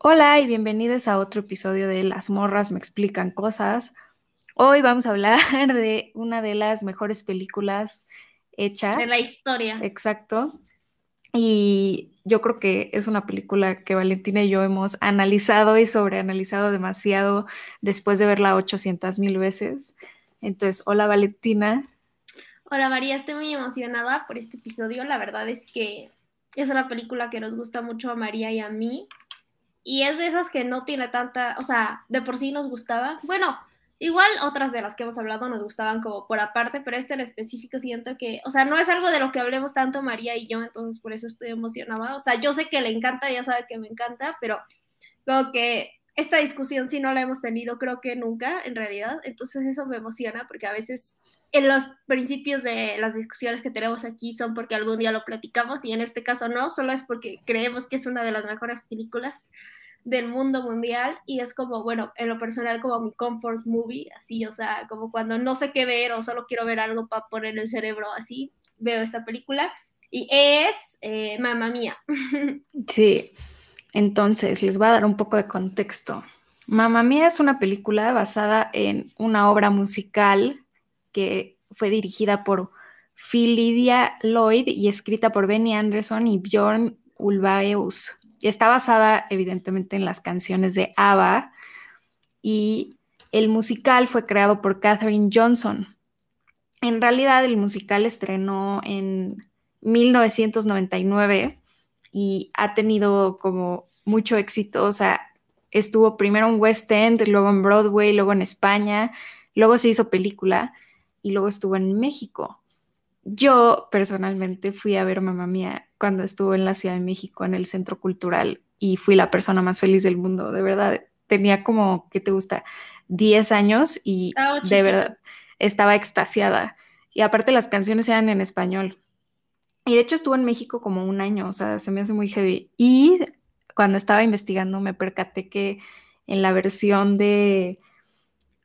Hola y bienvenidos a otro episodio de Las morras me explican cosas. Hoy vamos a hablar de una de las mejores películas hechas. De la historia. Exacto. Y yo creo que es una película que Valentina y yo hemos analizado y sobreanalizado demasiado después de verla 800 mil veces. Entonces, hola Valentina. Hola María, estoy muy emocionada por este episodio. La verdad es que es una película que nos gusta mucho a María y a mí. Y es de esas que no tiene tanta, o sea, de por sí nos gustaba. Bueno, igual otras de las que hemos hablado nos gustaban como por aparte, pero este en específico siento que, o sea, no es algo de lo que hablemos tanto María y yo, entonces por eso estoy emocionada. O sea, yo sé que le encanta, ya sabe que me encanta, pero como que esta discusión sí no la hemos tenido creo que nunca en realidad, entonces eso me emociona porque a veces en los principios de las discusiones que tenemos aquí son porque algún día lo platicamos y en este caso no, solo es porque creemos que es una de las mejores películas del mundo mundial y es como, bueno, en lo personal como mi comfort movie, así, o sea, como cuando no sé qué ver o solo quiero ver algo para poner el cerebro así, veo esta película y es eh, Mamma Mía. Sí, entonces les voy a dar un poco de contexto. Mamma Mía es una película basada en una obra musical que fue dirigida por Philidia Lloyd y escrita por Benny Anderson y Bjorn Ulvaeus. Está basada evidentemente en las canciones de ABBA y el musical fue creado por Katherine Johnson. En realidad el musical estrenó en 1999 y ha tenido como mucho éxito, o sea, estuvo primero en West End, luego en Broadway, luego en España, luego se hizo película y luego estuvo en México. Yo personalmente fui a ver Mamá Mía cuando estuvo en la Ciudad de México en el Centro Cultural y fui la persona más feliz del mundo, de verdad. Tenía como, ¿qué te gusta? 10 años y de verdad estaba extasiada. Y aparte las canciones eran en español. Y de hecho estuvo en México como un año, o sea, se me hace muy heavy. Y cuando estaba investigando me percaté que en la versión de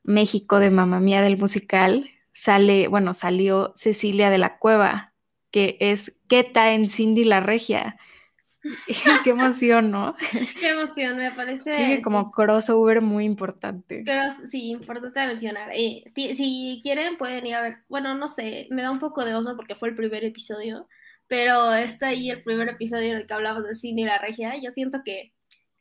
México de Mamá Mía del musical sale, bueno, salió Cecilia de la Cueva, que es Keta en Cindy la Regia. Qué emoción, ¿no? Qué emoción, me parece. Dije como crossover muy importante. sí, importante mencionar. Eh, si, si, quieren, pueden ir a ver. Bueno, no sé, me da un poco de oso porque fue el primer episodio, pero está ahí el primer episodio en el que hablamos de Cindy la Regia. Yo siento que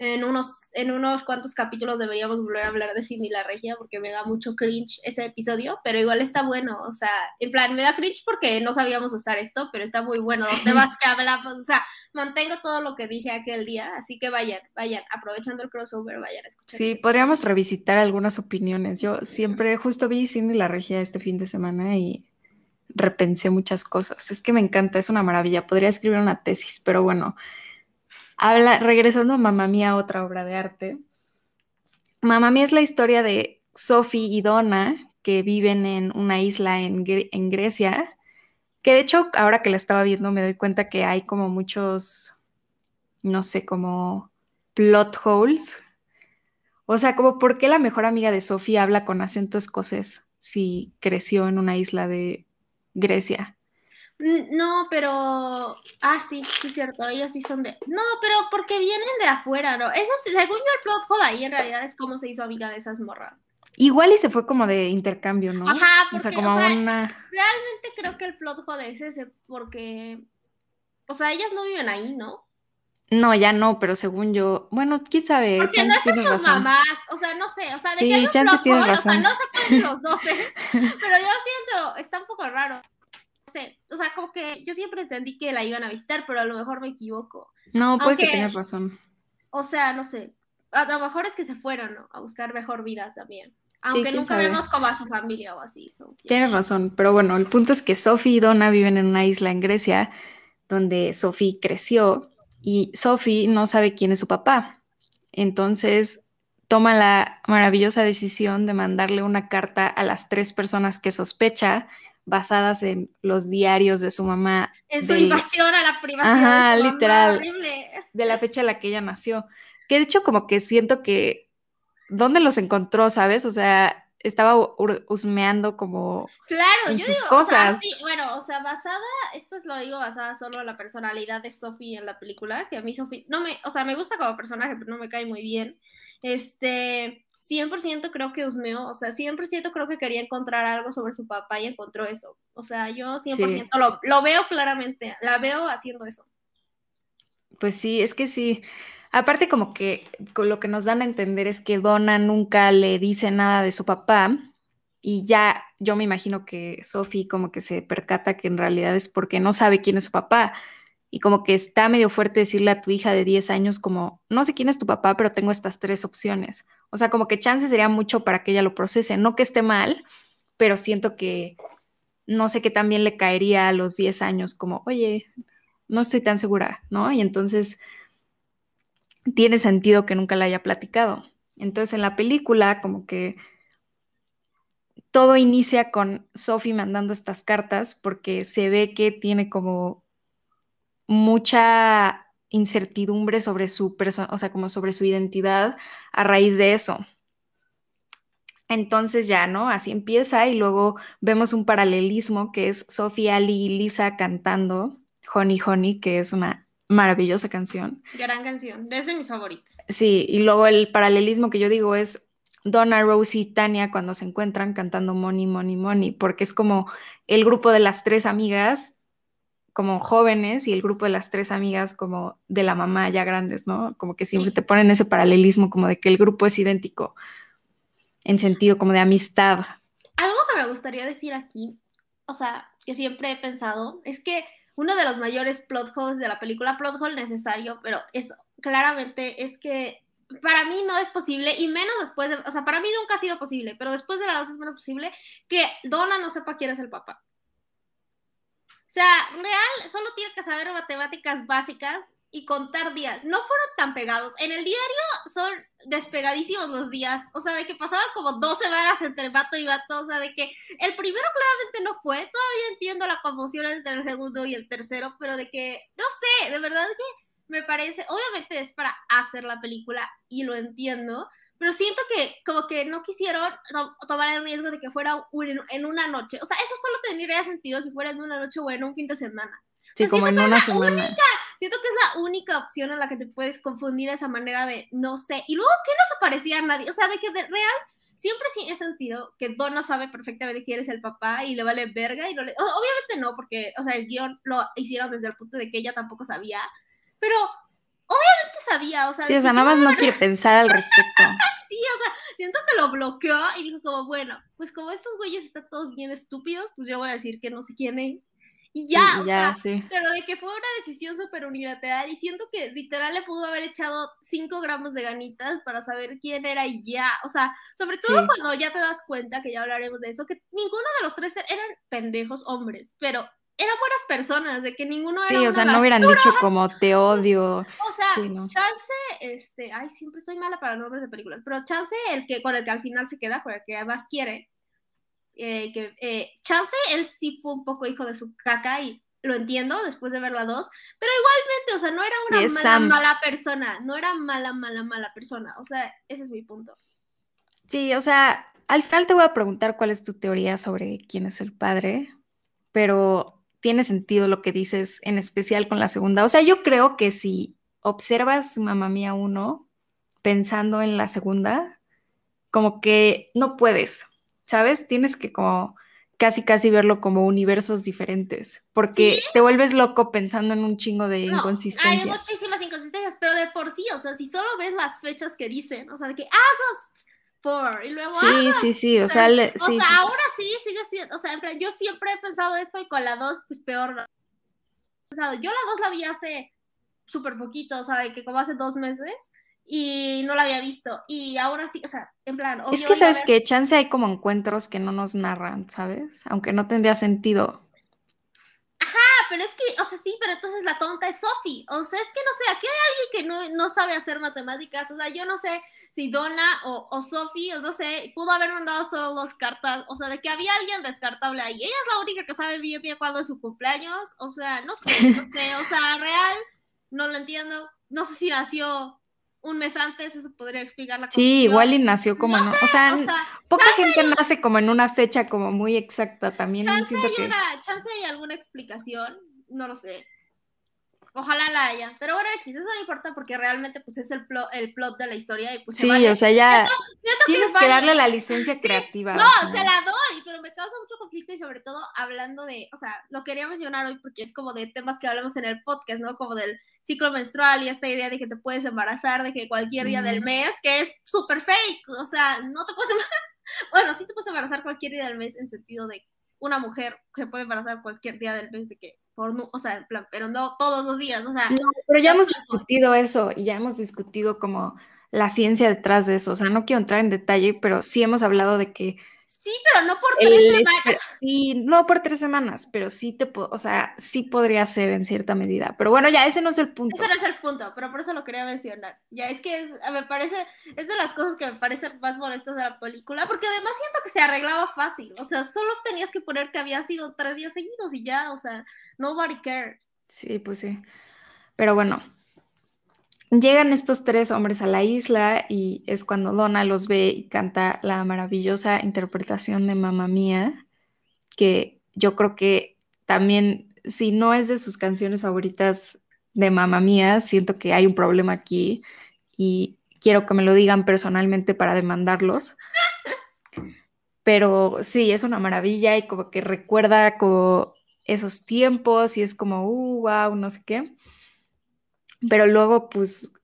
en unos, en unos cuantos capítulos deberíamos volver a hablar de Cindy la Regia porque me da mucho cringe ese episodio, pero igual está bueno, o sea, en plan, me da cringe porque no sabíamos usar esto, pero está muy bueno, los temas que hablamos, o sea, mantengo todo lo que dije aquel día, así que vayan, vayan, aprovechando el crossover, vayan a escuchar. Sí, podríamos revisitar algunas opiniones, yo siempre justo vi Cindy la Regia este fin de semana y repensé muchas cosas, es que me encanta, es una maravilla, podría escribir una tesis, pero bueno, Habla, regresando a Mamá Mía, otra obra de arte. Mamá Mía es la historia de Sophie y Donna, que viven en una isla en, Grecia, que de hecho ahora que la estaba viendo me doy cuenta que hay como muchos, no sé, como plot holes. O sea, como por qué la mejor amiga de Sophie habla con acento escocés si creció en una isla de Grecia. No, pero. Ah, sí, sí, es cierto. Ellas sí son de. No, pero porque vienen de afuera, ¿no? Eso, según yo, el plot hole ahí en realidad es cómo se hizo amiga de esas morras. Igual y se fue como de intercambio, ¿no? Ajá, porque, o sea, como una. Realmente creo que el plot hole es ese, porque. O sea, ellas no viven ahí, ¿no? No, ya no, pero según yo, bueno, quién sabe. Porque no están sus mamás, o sea, no sé, o sea, de sí, que hay un plot hole, o sea, no cuál de los dos es, pero yo siento, está un poco raro sé, o sea, como que yo siempre entendí que la iban a visitar, pero a lo mejor me equivoco. No, puede que tengas razón. O sea, no sé, a lo mejor es que se fueron ¿no? a buscar mejor vida también. Aunque nunca vemos como a su familia o así. Tienes razón, pero bueno, el punto es que Sophie y Donna viven en una isla en Grecia donde Sophie creció y Sophie no sabe quién es su papá. Entonces toma la maravillosa decisión de mandarle una carta a las tres personas que sospecha basadas en los diarios de su mamá. En su invasión a la privacidad. de su literal. de la fecha en la que ella nació. Que de hecho como que siento que, ¿dónde los encontró, sabes? O sea, estaba husmeando como claro, en yo sus digo, cosas. O sea, sí, bueno, o sea, basada, esto es lo digo basada solo en la personalidad de Sophie en la película, que a mí Sophie, no me, o sea, me gusta como personaje, pero no me cae muy bien. Este, 100% creo que husmeó, o sea, 100% creo que quería encontrar algo sobre su papá y encontró eso. O sea, yo 100% lo, lo veo claramente, la veo haciendo eso. Pues sí, es que sí. Aparte como que lo que nos dan a entender es que Donna nunca le dice nada de su papá y ya yo me imagino que Sophie como que se percata que en realidad es porque no sabe quién es su papá y como que está medio fuerte decirle a tu hija de 10 años como, no sé quién es tu papá, pero tengo estas tres opciones. O sea, como que chance sería mucho para que ella lo procese, no que esté mal, pero siento que no sé qué también le caería a los 10 años como, oye, no estoy tan segura, ¿no? Y entonces tiene sentido que nunca la haya platicado. Entonces en la película como que todo inicia con Sophie mandando estas cartas porque se ve que tiene como mucha incertidumbre sobre su persona, o sea, como sobre su identidad a raíz de eso. Entonces ya, ¿no? Así empieza y luego vemos un paralelismo que es Sophie, Ali y Lisa cantando Honey Honey, que es una maravillosa canción. Gran canción, es de mis favoritos. Sí, y luego el paralelismo que yo digo es Donna, Rose y Tania cuando se encuentran cantando Money, Money, Money, porque es como el grupo de las tres amigas como jóvenes y el grupo de las tres amigas como de la mamá ya grandes, ¿no? Como que siempre te ponen ese paralelismo como de que el grupo es idéntico en sentido como de amistad. Algo que me gustaría decir aquí, o sea, que siempre he pensado, es que uno de los mayores plot holes de la película, plot hole necesario, pero es claramente es que para mí no es posible, y menos después de, o sea, para mí nunca ha sido posible, pero después de la dos es menos posible que Donna no sepa quién es el papá. Sea, real, solo tiene que saber matemáticas básicas y contar días. No fueron tan pegados. En el diario son despegadísimos los días. O sea, de que pasaban como dos semanas entre vato y vato. O sea, de que el primero claramente no fue. Todavía entiendo la conmoción entre el segundo y el tercero, pero de que, no sé, de verdad que me parece, obviamente es para hacer la película y lo entiendo, pero siento que como que no quisieron tomar el riesgo de que fuera en una noche. O sea, eso solo tendría sentido si fuera en una noche o en un fin de semana. Sí, como en una semana. siento que es la única opción en la que te puedes confundir esa manera de no sé. Y luego que no se parecía a nadie. O sea, de que de real siempre sí he sentido que Donna sabe perfectamente quién es el papá y le vale verga y no le... Obviamente no, porque, o sea, el guion lo hicieron desde el punto de que ella tampoco sabía, pero obviamente sabía, o sea... Sí, o sea, nada más no quiere pensar al respecto. sí, o sea, siento que lo bloqueó y dijo como, bueno, pues como estos güeyes están todos bien estúpidos, pues yo voy a decir que no sé quién es. Y ya, o sea, pero de que fue una decisión súper unilateral y siento que literal le pudo haber echado 5 gramos de ganitas para saber quién era y ya, o sea, sobre todo cuando ya te das cuenta, que ya hablaremos de eso, que ninguno de los tres eran pendejos hombres, pero eran buenas personas, de que ninguno era Sí, o sea, no hubieran dicho como te odio. O sea, Chance, este, ay, siempre soy mala para nombres de películas, pero Chance, el que, con el que al final se queda, con el que más quiere, eh, que eh, Chance, él sí fue un poco hijo de su caca y lo entiendo después de ver la dos, pero igualmente, o sea, no era una mala, mala persona, no era mala, mala, mala persona, o sea, ese es mi punto. Sí, o sea, al final te voy a preguntar cuál es tu teoría sobre quién es el padre, pero tiene sentido lo que dices, en especial con la segunda. O sea, yo creo que si observas Mamá Mía uno pensando en la segunda, como que no puedes, ¿sabes? Tienes que como casi casi verlo como universos diferentes, porque te vuelves loco pensando en un chingo de inconsistencias. Hay muchísimas inconsistencias, pero de por sí, o sea, si solo ves las fechas que dicen, o sea, de que August for, y luego Sí, sí, sí, o sea, o sea ahora sí sigue siendo, o sea, yo siempre he pensado esto y con la 2 pues peor. Yo la 2 la vi hace súper poquito, o sea, de que como hace dos meses y no la había visto. Y ahora sí, o sea, en plan. Es que sabes que chance hay como encuentros que no nos narran, ¿sabes? Aunque no tendría sentido. Ajá, pero es que, o sea, sí, pero entonces la tonta es Sophie. O sea, es que no sé, aquí hay alguien que no, sabe hacer matemáticas. O sea, yo no sé si Donna o, o Sophie, o no sé, pudo haber mandado solo dos cartas. O sea, de que había alguien descartable ahí. Ella es la única que sabe bien bien cuándo es su cumpleaños. O sea, no sé, no sé. O sea, real, no lo entiendo. No sé si nació un mes antes, eso podría explicar la Sí, igual y nació como no, o, sea, poca gente nace como en una fecha como muy exacta también. Chance, hay, una, chance hay alguna explicación, no lo sé. Ojalá la haya. Pero bueno, eso no importa porque realmente pues es el, plot, el plot de la historia y pues Sí, o sea, ya tienes que, darle la licencia creativa. No, se la doy, pero me causa mucho conflicto y sobre todo hablando de, o sea, lo quería mencionar hoy porque es como de temas que hablamos en el podcast, ¿no? Como del ciclo menstrual y esta idea de que te puedes embarazar de que cualquier día del mes, que es súper fake, o sea, no te puedes embarazar, bueno, sí te puedes embarazar cualquier día del mes en sentido de una mujer que puede embarazar cualquier día del mes de que por, o sea, plan, pero no todos los días, o sea. No, pero ya hemos discutido eso y ya hemos discutido como la ciencia detrás de eso, o sea, no quiero entrar en detalle, pero sí hemos hablado de que Sí, pero no por tres semanas. Sí, no por tres semanas, pero sí te, o sea, sí podría ser en cierta medida. Pero bueno, ya ese no es el punto. Ese no es el punto, pero por eso lo quería mencionar. Ya es que me parece, es de las cosas que me parecen más molestas de la película, porque además siento que se arreglaba fácil. O sea, solo tenías que poner que había sido tres días seguidos y ya, o sea, nobody cares. Sí, pues sí. Pero bueno, Llegan estos tres hombres a la isla y es cuando Donna los ve y canta la maravillosa interpretación de Mamma Mía, que yo creo que también, si no es de sus canciones favoritas de Mamma Mía, siento que hay un problema aquí y quiero que me lo digan personalmente para demandarlos. Pero sí, es una maravilla y como que recuerda como esos tiempos y es como, uh, wow, no sé qué pero luego pues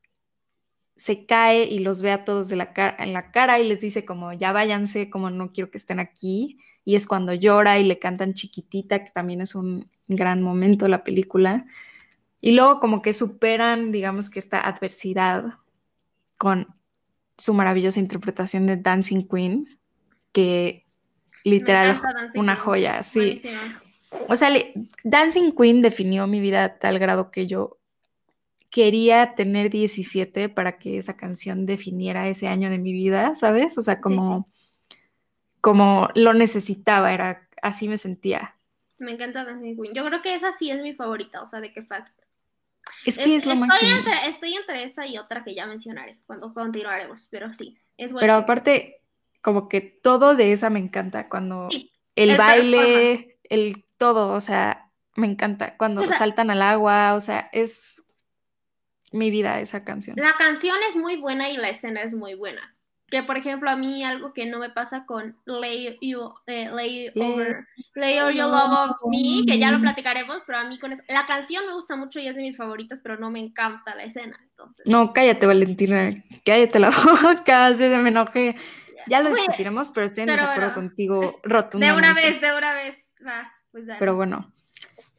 se cae y los ve a todos de la en la cara y les dice como ya váyanse, como no quiero que estén aquí. Y es cuando llora y le cantan chiquitita, que también es un gran momento de la película. Y luego como que superan, digamos que esta adversidad con su maravillosa interpretación de Dancing Queen, que literal una joya, sí. O sea, Dancing Queen definió mi vida a tal grado que yo quería tener 17 para que esa canción definiera ese año de mi vida, ¿sabes? O sea, como, como lo necesitaba, era así me sentía. Me encanta Dancing Queen. Yo creo que esa sí es mi favorita, o sea, de qué fact. Es que es, lo estoy máximo. Entre, estoy entre esa y otra que ya mencionaré cuando continuaremos, pero sí, es Pero aparte, como que todo de esa me encanta, cuando el, baile, el todo, o sea, me encanta, cuando saltan al agua, o sea, es mi vida esa canción. La canción es muy buena y la escena es muy buena. Que por ejemplo a mí algo que no me pasa con Lay, you, eh, lay over, lay Your Love on Me, que ya lo platicaremos, pero a mí con eso, la canción me gusta mucho y es de mis favoritas, pero no me encanta la escena. Entonces. No, cállate Valentina, cállate la boca, se me enojé. Ya lo discutiremos, pero estoy en desacuerdo contigo rotundamente. De una vez, de una vez. Va, pues Pero bueno.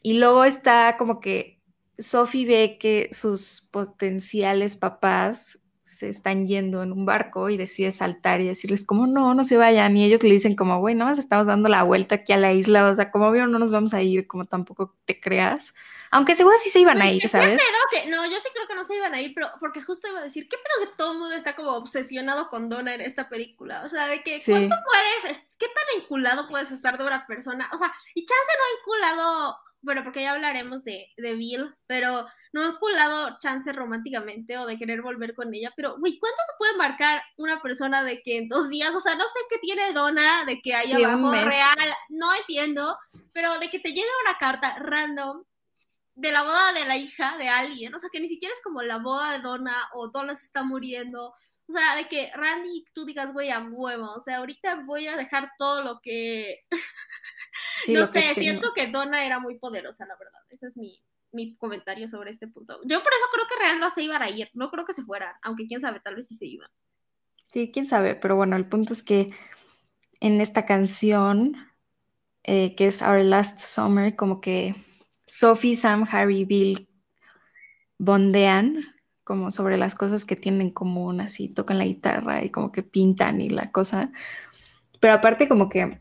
Y luego está como que Sophie ve que sus potenciales papás se están yendo en un barco y decide saltar y decirles como no, no se vayan. Y ellos le dicen como, güey, nada más estamos dando la vuelta aquí a la isla, o sea, como veo, no nos vamos a ir, como tampoco te creas. Aunque seguro sí se iban a ir, ¿sabes? no, yo sí creo que no se iban a ir, pero porque justo iba a decir, ¿qué pedo que todo el mundo está como obsesionado con Donna en esta película? O sea, de que, ¿cuánto puedes, qué tan enculado puedes estar de una persona? O sea, y chance no ha enculado bueno, porque ya hablaremos de, de Bill, pero no he culado chance románticamente o de querer volver con ella, pero, güey, ¿cuánto te puede marcar una persona de que en dos días, o sea, no sé qué tiene Donna, de que haya abajo real, no entiendo, pero de que te llegue una carta random de la boda de la hija de alguien, o sea, que ni siquiera es como la boda de Donna o Donna se está muriendo, o sea, de que Randy, tú digas, güey, a huevo, o sea, ahorita voy a dejar todo lo que... no sé, siento que Donna era muy poderosa, la verdad. Ese es mi, comentario sobre este punto. Yo por eso creo que Real no se iban a ir, no creo que se fuera, aunque quién sabe, tal vez sí se iban. Sí, quién sabe, pero bueno, el punto es que en esta canción, eh, que es Our Last Summer, como que Sophie, Sam, Harry, Bill bondean como sobre las cosas que tienen en común, así tocan la guitarra y como que pintan y la cosa. Pero aparte como que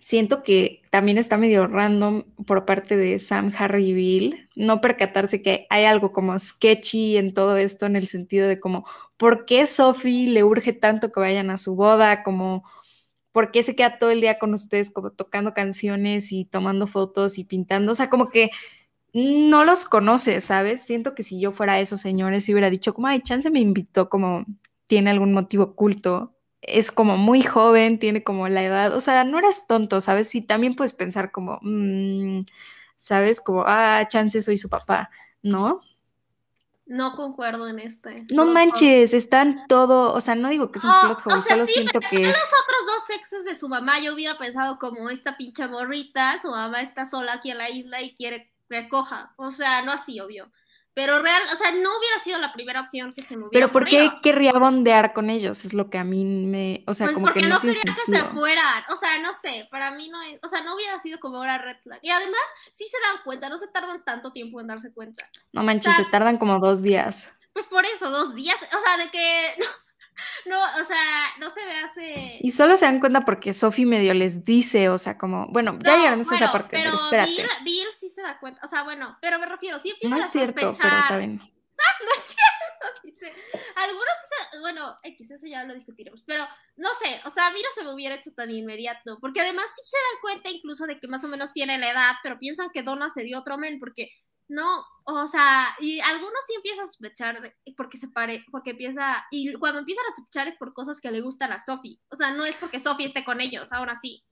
siento que también está medio random por parte de Sam, Harry Bill, no percatarse que hay algo como sketchy en todo esto en el sentido de como, ¿por qué Sophie le urge tanto que vayan a su boda? Como, ¿por qué se queda todo el día con ustedes como tocando canciones y tomando fotos y pintando? O sea, como que no los conoce, ¿sabes? Siento que si yo fuera esos señores y hubiera dicho como, ay, chance me invitó como tiene algún motivo oculto, es como muy joven, tiene como la edad, o sea, no eres tonto, ¿sabes? Y también puedes pensar como, mm, ¿sabes? Como, ah, chance soy su papá, ¿no? No concuerdo en este. No manches, están todo, o sea, no digo que es un plot hole, solo siento que... los otros dos exes de su mamá, yo hubiera pensado como esta pincha morrita, su mamá está sola aquí en la isla y quiere que coja, o sea, no así, obvio. Pero real, o sea, no hubiera sido la primera opción que se me hubiera Pero ¿por qué querría bondear con ellos? Es lo que a mí me, o sea, pues como porque que no, no, quería que sentido. se fueran, o sea, no sé, para mí no es, o sea, no hubiera sido como una red flag. Y además, sí se dan cuenta, no se tardan tanto tiempo en darse cuenta. No manches, o sea, se tardan como dos días. Pues por eso, dos días, o sea, de que no, no o sea, no se ve hace... Y solo se dan cuenta porque Sophie medio les dice, o sea, como, bueno, ya No, llegaremos a esa bueno, parte, pero, pero espérate. Bill, Bill sí se da cuenta, o sea, bueno, pero me refiero, sí empieza No a es cierto, pero está bien. no es cierto, dice. Algunos, bueno, X, eso ya lo discutiremos, pero no sé, o sea, a mí no se me hubiera hecho tan inmediato, porque además sí se dan cuenta incluso de que más o menos tiene la edad, pero piensan que Donna se dio otro men, porque no, o sea, y algunos sí empiezan a sospechar de- porque se pare, porque empieza, y cuando empiezan a sospechar es por cosas que le gustan a Sophie, o sea, no es porque Sophie esté con ellos, ahora sí.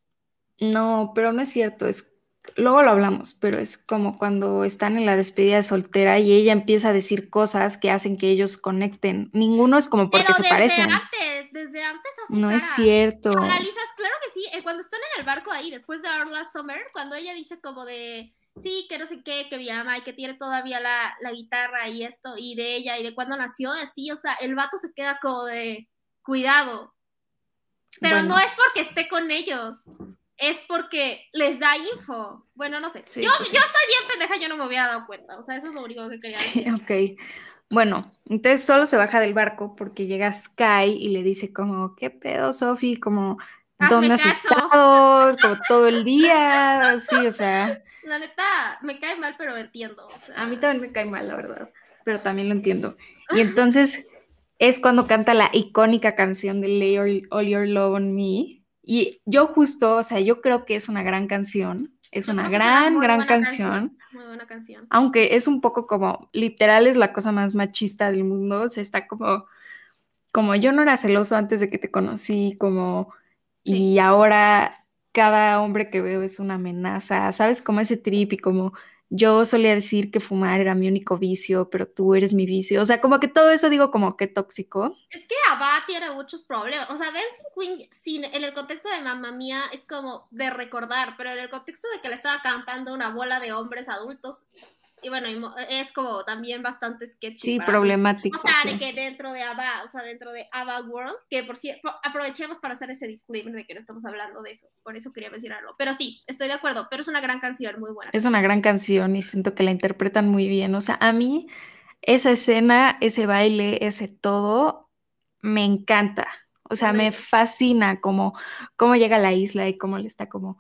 No, pero no es cierto, es luego lo hablamos, pero es como cuando están en la despedida de soltera y ella empieza a decir cosas que hacen que ellos conecten. Ninguno es como porque Pero se desde parecen. antes, desde antes No es cierto. Analizas, claro que sí, eh, cuando están en el barco ahí, después de Our Last Summer, cuando ella dice como de, sí, que no sé qué, que mi ama y que tiene todavía la, la guitarra y esto, y de ella, y de cuando nació, así, o sea, el vato se queda como de, cuidado. Pero Bueno. no es porque esté con ellos, es porque les da info. Bueno, no sé. Sí, yo, pues sí. yo estoy bien pendeja, yo no me hubiera dado cuenta, o sea, eso es lo único que quería Sí, decir. ok. Bueno, entonces solo se baja del barco porque llega Sky y le dice como, ¿qué pedo, Sophie? Como, Hazme ¿dónde has caso. estado? Como todo el día, sí, o sea, La neta, me cae mal, pero entiendo. O sea, a mí también me cae mal, la verdad, pero también lo entiendo. Y entonces es cuando canta la icónica canción de Lay All, All Your Love on Me. Y yo justo, o sea, yo creo que es una gran canción, es una es gran, muy gran buena canción. Muy buena canción. aunque es un poco como, literal es la cosa más machista del mundo, o sea, está como, como yo no era celoso antes de que te conocí, como, y ahora cada hombre que veo es una amenaza, ¿sabes? Como ese trip y como yo solía decir que fumar era mi único vicio, pero tú eres mi vicio, o sea, como que todo eso digo como que tóxico. Es que Abba tiene muchos problemas. O sea, Dancing Queen, sin, en el contexto de Mamma Mía, es como de recordar, pero en el contexto de que le estaba cantando una bola de hombres adultos, y bueno, es como también bastante sketchy. Sí, mí. problemático. O sea, sí. de que dentro de ABBA, o sea, dentro de ABBA World, que por cierto, aprovechemos para hacer ese disclaimer de que no estamos hablando de eso, por eso quería mencionarlo. Pero sí, estoy de acuerdo, pero es una gran canción, muy buena. Es una gran canción y siento que la interpretan muy bien. O sea, a mí esa escena, ese baile, ese todo, me encanta. O sea, me fascina cómo, cómo llega a la isla y cómo le está como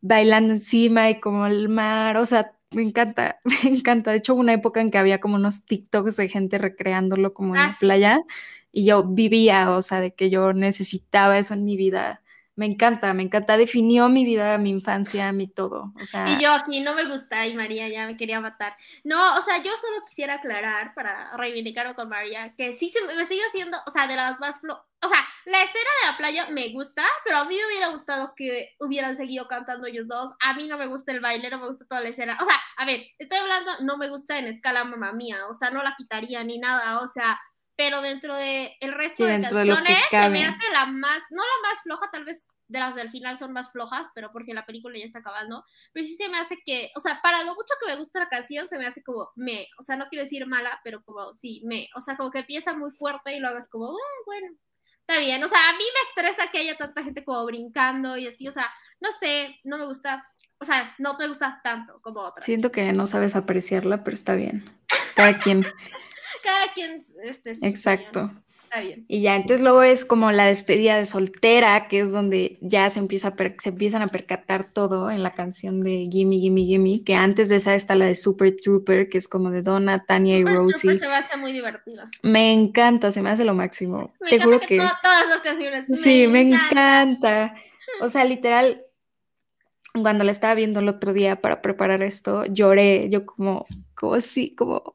bailando encima y como el mar. O sea, me encanta, me encanta. De hecho, hubo una época en que había como unos TikToks de gente recreándolo como en Ah, la sí. playa y yo vivía, o sea, de que yo necesitaba eso en mi vida. Me encanta, me encanta. Definió mi vida, mi infancia, mi todo. O sea, Y yo aquí no me gusta y María ya me quería matar. No, o sea, yo solo quisiera aclarar para reivindicarlo con María que sí se me, sigue haciendo, o sea, de las más flo o sea, la escena de la playa me gusta, pero a mí me hubiera gustado que hubieran seguido cantando ellos dos. A mí no me gusta el baile, no me gusta toda la escena. O sea, a ver, estoy hablando, no me gusta en escala mamá mía, o sea, no la quitaría ni nada, o sea, pero dentro de el resto Sí, de canciones se me hace la más, no la más floja, tal vez de las del final son más flojas, pero porque la película ya está acabando, pero sí se me hace que, o sea, para lo mucho que me gusta la canción, se me hace como me, o sea, no quiero decir mala, pero como sí, me, o sea, como que empieza muy fuerte y luego es como, "Ah, bueno, está bien, o sea, a mí me estresa que haya tanta gente como brincando y así, o sea, no sé, no me gusta, o sea, no te gusta tanto como otras. Siento que no sabes apreciarla, pero está bien. Cada quien. Cada quien, este, sus Exacto. opiniones. Está bien. Y ya, entonces luego es como la despedida de soltera, que es donde ya se empieza a per- se empiezan a percatar todo en la canción de Gimme, Gimme, Gimme, que antes de esa está la de Super Trooper, que es como de Donna, Tania y Trooper Rosie. se me hace muy divertida. Me encanta, se me hace lo máximo. Me Te encanta juro que, que to- todas las canciones. sí, me encanta. O sea, literal, cuando la estaba viendo el otro día para preparar esto, lloré, yo como, como así, como,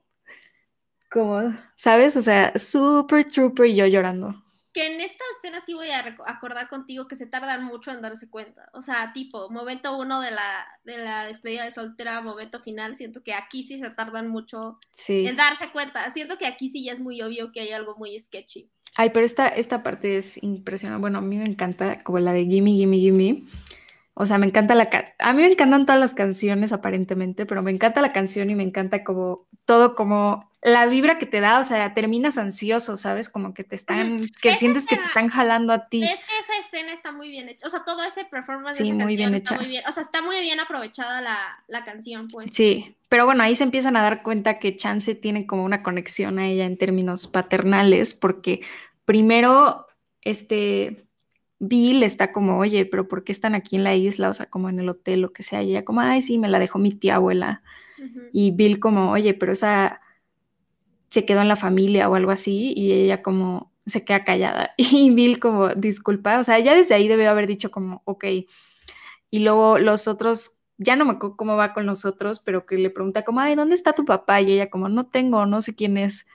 como, ¿sabes? O sea, super trooper y yo llorando. Que en esta escena sí voy a acordar contigo que se tardan mucho en darse cuenta. O sea, tipo, momento uno de la, de la despedida de soltera, momento final, siento que aquí sí se tardan mucho en darse cuenta. Siento que aquí sí ya es muy obvio que hay algo muy sketchy. Ay, pero esta, esta parte es impresionante. Bueno, a mí me encanta, como la de Gimme, Gimme, Gimme o sea, me encanta la... A mí me encantan todas las canciones aparentemente, pero me encanta la canción y me encanta como todo como la vibra que te da, o sea, terminas ansioso, ¿sabes? Como que te están, que sientes que te están jalando a ti. Es que esa escena está muy bien hecha, o sea, todo ese performance de esa muy bien hecha. muy bien, o sea, está muy bien aprovechada la, la, canción, pues. Sí, pero bueno, ahí se empiezan a dar cuenta que Chance tiene como una conexión a ella en términos paternales, porque primero, este, Bill está como, oye, pero ¿por qué están aquí en la isla? O sea, como en el hotel, lo que sea. Y ella como, ay, sí, me la dejó mi tía abuela. Y Bill como, oye, pero esa se quedó en la familia o algo así. Y ella como se queda callada. Y Bill como, disculpa. O sea, ya desde ahí debe haber dicho como, ok. Y luego los otros, ya no me acuerdo cómo va con los otros, pero que le pregunta como, ay, ¿dónde está tu papá? Y ella como, no tengo, no sé quién es.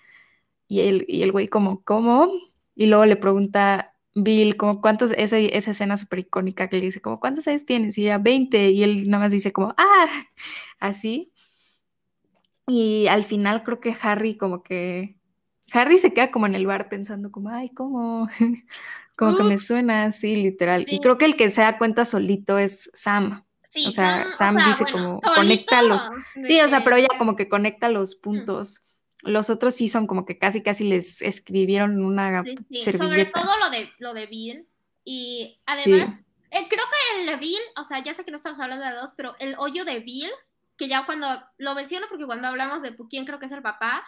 Y el, y el güey como, ¿cómo? Y luego le pregunta, Bill, como cuántos, esa, esa escena súper icónica que le dice, como, ¿cuántos años tienes? Y ella, 20, y él nada más dice como, ah, así. Y al final creo que Harry como que, Harry se queda como en el bar pensando como, ay, ¿cómo? como que me suena así, literal. Y creo que el que se da cuenta solito es Sam. Sí, o sea, Sam, dice como, conecta los... Sí, o sea, pero ella como que conecta los puntos. Los otros sí son como que casi casi les escribieron una sí, Sobre todo lo de lo de Bill y además eh, creo que el de Bill, o sea, ya sé que no estamos hablando de dos, pero el hoyo de Bill, que ya cuando lo menciono porque cuando hablamos de quién creo que es el papá,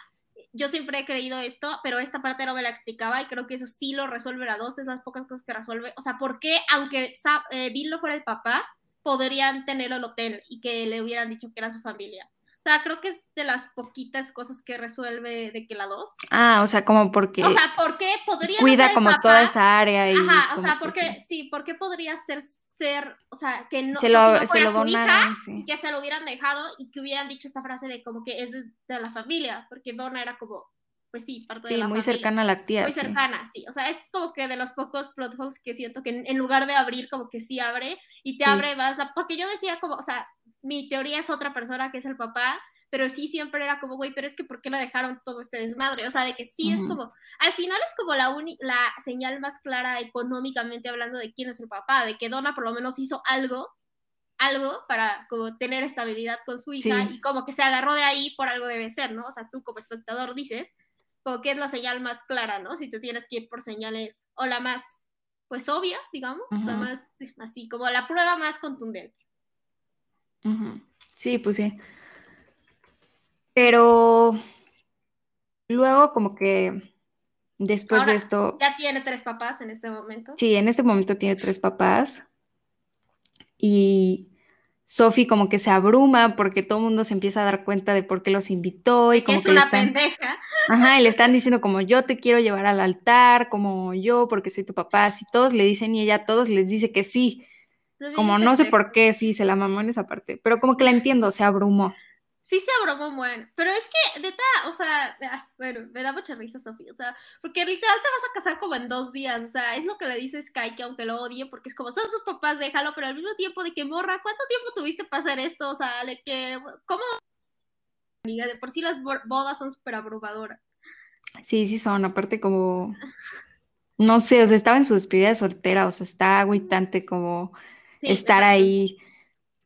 yo siempre he creído esto, pero esta parte no me la explicaba y creo que eso sí lo resuelve la dos, es las pocas cosas que resuelve. O sea, ¿por qué, aunque eh, Bill no fuera el papá, podrían tener el hotel y que le hubieran dicho que era su familia? O sea, creo que es de las poquitas cosas que resuelve de que la 2. Ah, o sea, como porque. O sea, ¿por qué podría Cuida como toda esa área. Y Ajá, o sea, porque sí. ¿por qué podría ser, ser, o sea, que no, se lo, se lo su hija, que se lo hubieran dejado y que hubieran dicho esta frase de como que es de, la familia, porque Donna era como, pues sí, parte de la muy cercana a la tía. Muy cercana, sí. O sea, es como que de los pocos plot holes que siento que en, lugar de abrir, como que sí abre y te abre más. porque yo decía como, o sea, mi teoría es otra persona que es el papá, pero sí siempre era como, güey, pero es que ¿por qué la dejaron todo este desmadre? O sea, de que sí es como, al final es como la, la señal más clara económicamente hablando de quién es el papá, de que Donna por lo menos hizo algo, algo para como tener estabilidad con su hija y como que se agarró de ahí por algo debe ser, ¿no? O sea, tú como espectador dices, como que es la señal más clara, ¿no? Si te tienes que ir por señales, o la más, pues obvia, digamos, la más, así, como la prueba más contundente. Sí, pues sí. Pero luego como que después de esto... Ya tiene tres papás en este momento. Sí, en este momento tiene tres papás. Y Sophie como que se abruma porque todo el mundo se empieza a dar cuenta de por qué los invitó y como es que una le están, pendeja. Ajá, y le están diciendo como yo te quiero llevar al altar, como yo porque soy tu papá, si todos le dicen y ella a todos les dice que sí. Como no sé por qué, sí, se la mamó en esa parte, pero como que la entiendo, se abrumó. Sí se abrumó bueno, pero es que, neta, o sea, ah, bueno, me da mucha risa Sofía, o sea, porque literal te vas a casar como en dos días, o sea, es lo que le dice Sky, que aunque lo odie, porque es como, son sus papás, déjalo, pero al mismo tiempo de que, morra, ¿cuánto tiempo tuviste para hacer esto? O sea, de que, ¿cómo? Amiga, de por sí las bodas son súper abrumadoras. Sí, sí son, aparte como, no sé, o sea, estaba en su despedida de soltera, o sea, está agüitante como estar ahí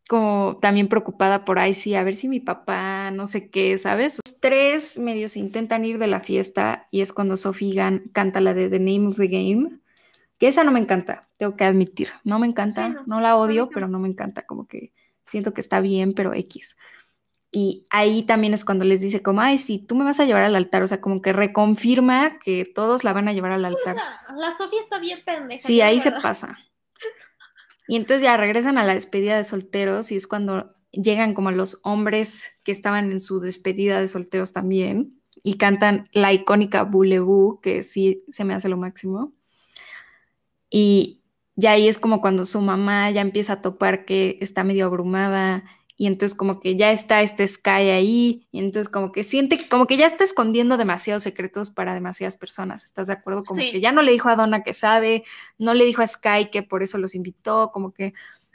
como también preocupada por ahí, sí, a ver si mi papá, no sé qué, ¿sabes? Los tres medios intentan ir de la fiesta y es cuando Sophie canta la de The Name of the Game, que esa no me encanta, tengo que admitir, no me encanta, no, la odio, pero no me encanta, como que siento que está bien, pero X. Y ahí también es cuando les dice como, ay, sí, tú me vas a llevar al altar, o sea, como que reconfirma que todos la van a llevar al altar. La, Sofía está bien pendeja. Sí, ahí se pasa. Y entonces ya regresan a la despedida de solteros y es cuando llegan como los hombres que estaban en su despedida de solteros también y cantan la icónica Boulevou, que sí se me hace lo máximo. Y ya ahí es como cuando su mamá ya empieza a topar que está medio abrumada y entonces como que ya está este Sky ahí y entonces como que siente como que ya está escondiendo demasiados secretos para demasiadas personas, ¿estás de acuerdo? Como que ya no le dijo a Donna que sabe, no le dijo a Sky que por eso los invitó, como que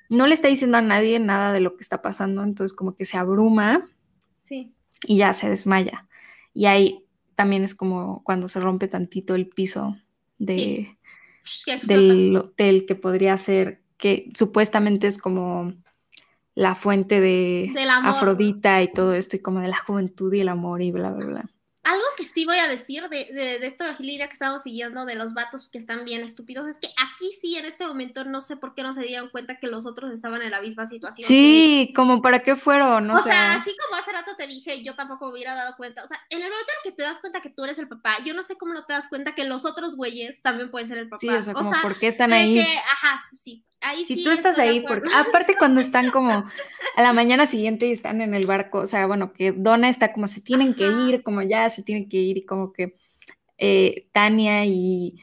no le está diciendo a nadie nada de lo que está pasando, entonces como que se abruma sí. y ya se desmaya. Y ahí también es como cuando se rompe tantito el piso de, del hotel que podría ser, que supuestamente es como la fuente de Afrodita y todo esto, y como de la juventud y el amor y bla, bla, bla. Algo que sí voy a decir de, de, de esta que estamos siguiendo, de los vatos que están bien estúpidos, es que aquí sí, en este momento, no sé por qué no se dieron cuenta que los otros estaban en la misma situación. Sí, como para qué fueron, O sea, así como hace rato te dije, yo tampoco me hubiera dado cuenta. O sea, en el momento en que te das cuenta que tú eres el papá, yo no sé cómo no te das cuenta que los otros güeyes también pueden ser el papá. Sí, o sea, como, ¿por qué están ahí? ajá, sí, si tú estás ahí, porque aparte cuando están como a la mañana siguiente y están en el barco, o sea, bueno, que Donna está como se tienen que ir, como ya se tienen que ir y como que eh, Tania y,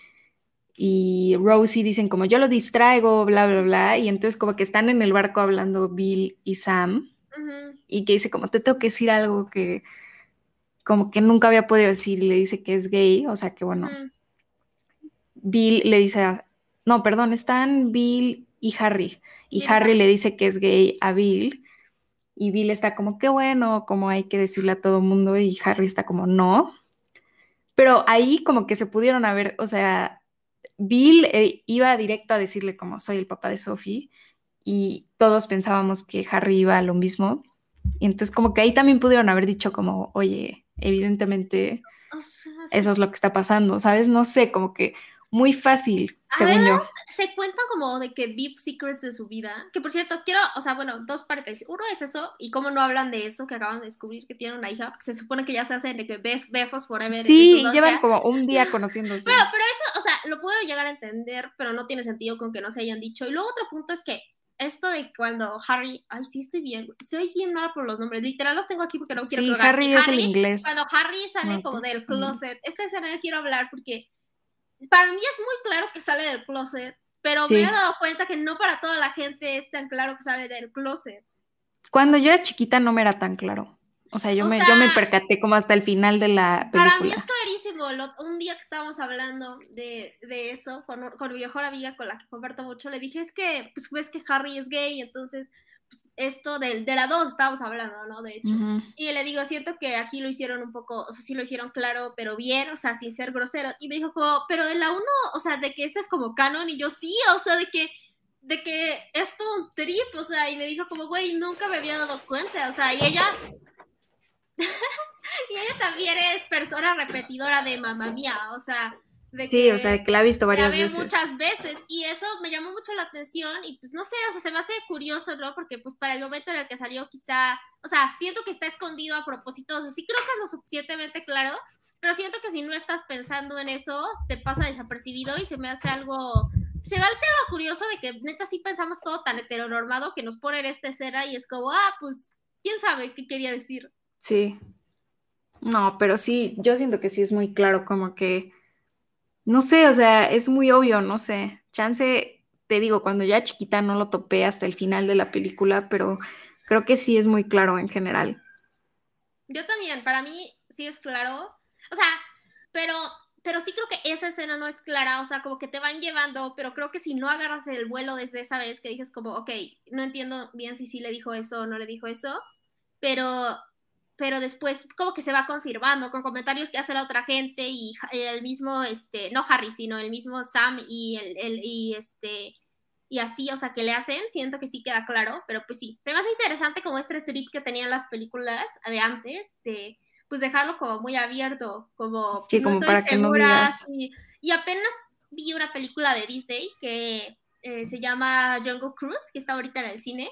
y Rosie dicen como yo lo distraigo, bla, bla, bla, y entonces como que están en el barco hablando Bill y Sam y que dice como te tengo que decir algo que como que nunca había podido decir y le dice que es gay, o sea que bueno, Bill le dice, no, perdón, están Bill y Harry. Y Harry le dice que es gay a Bill. Y Bill está como, qué bueno, como hay que decirle a todo mundo. Y Harry está como, no. Pero ahí como que se pudieron haber, o sea, Bill eh, iba directo a decirle como, soy el papá de Sophie. Y todos pensábamos que Harry iba a lo mismo. Y entonces como que ahí también pudieron haber dicho como, oye, evidentemente eso es lo que está pasando, ¿sabes? No sé, como que muy fácil, según yo. Se cuenta como de que deep secrets de su vida, que por cierto, quiero, o sea, bueno, dos partes. Uno es eso, y cómo no hablan de eso, que acaban de descubrir que tiene una hija, se supone que ya se hacen de que ves bejos forever. Sí, llevan como un día conociéndose. Pero, pero eso, o sea, lo puedo llegar a entender, pero no tiene sentido con que no se hayan dicho. Y luego otro punto es que esto de cuando Harry, ay, sí estoy bien, soy bien mal por los nombres, literal los tengo aquí porque no quiero sí, Harry es el inglés. Cuando Harry sale como del closet, esta escena quiero hablar porque para mí es muy claro que sale del closet, pero me he dado cuenta que no para toda la gente es tan claro que sale del closet. Cuando yo era chiquita no me era tan claro. O sea, yo, me, yo me percaté como hasta el final de la película. Para mí es clarísimo. un día que estábamos hablando de, de eso con, con, mi mejor amiga, con la que comparto mucho, le dije, es que, pues ves que Harry es gay, entonces pues, esto de, de la 2 estábamos hablando, ¿no? De hecho. Y le digo, siento que aquí lo hicieron un poco, o sea, sí lo hicieron claro, pero bien, o sea, sin ser grosero. Y me dijo como, pero en la 1, o sea, de que eso es como canon, y yo sí, o sea, de que de que es todo un trip, o sea, y me dijo como, güey, nunca me había dado cuenta, o sea, y ella... y ella también es persona repetidora de mamá mía, o sea, sí, o sea, que la ha visto varias veces. muchas veces y eso me llamó mucho la atención y pues no sé, o sea, se me hace curioso, ¿no? Porque pues para el momento en el que salió quizá, o sea, siento que está escondido a propósito, o sea, sí creo que es lo suficientemente claro, pero siento que si no estás pensando en eso, te pasa desapercibido y se me hace algo, se me hace algo curioso de que neta sí pensamos todo tan heteronormado que nos ponen esta escena y es como, ah, pues, quién sabe qué quería decir. Sí. No, pero sí, yo siento que sí es muy claro como que no sé, o sea, es muy obvio, no sé. Chance, te digo, cuando ya chiquita no lo topé hasta el final de la película, pero creo que sí es muy claro en general. Yo también, para mí sí es claro. O sea, pero, pero sí creo que esa escena no es clara, o sea, como que te van llevando, pero creo que si no agarras el vuelo desde esa vez que dices como, ok, no entiendo bien si sí le dijo eso o no le dijo eso, pero pero después como que se va confirmando con comentarios que hace la otra gente y el mismo, este, no Harry, sino el mismo Sam y el, y este, y así, o sea, que le hacen, siento que sí queda claro, pero pues sí, se me hace interesante como este trip que tenían las películas de antes, de pues dejarlo como muy abierto, como, sí, como para que no digas. y, apenas vi una película de Disney que eh, se llama Jungle Cruise, que está ahorita en el cine,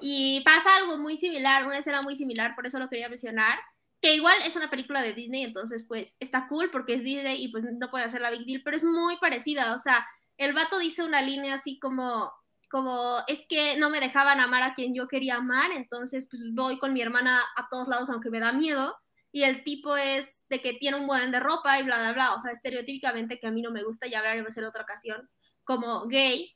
y pasa algo muy similar, una escena muy similar, por eso lo quería mencionar, que igual es una película de Disney, entonces pues está cool porque es Disney y pues no puede hacer la big deal, pero es muy parecida, o sea, el vato dice una línea así como, como es que no me dejaban amar a quien yo quería amar, entonces pues voy con mi hermana a todos lados aunque me da miedo, y el tipo es de que tiene un buen de ropa y bla, bla, bla, o sea, estereotípicamente que a mí no me gusta, ya hablaremos en otra ocasión, como gay,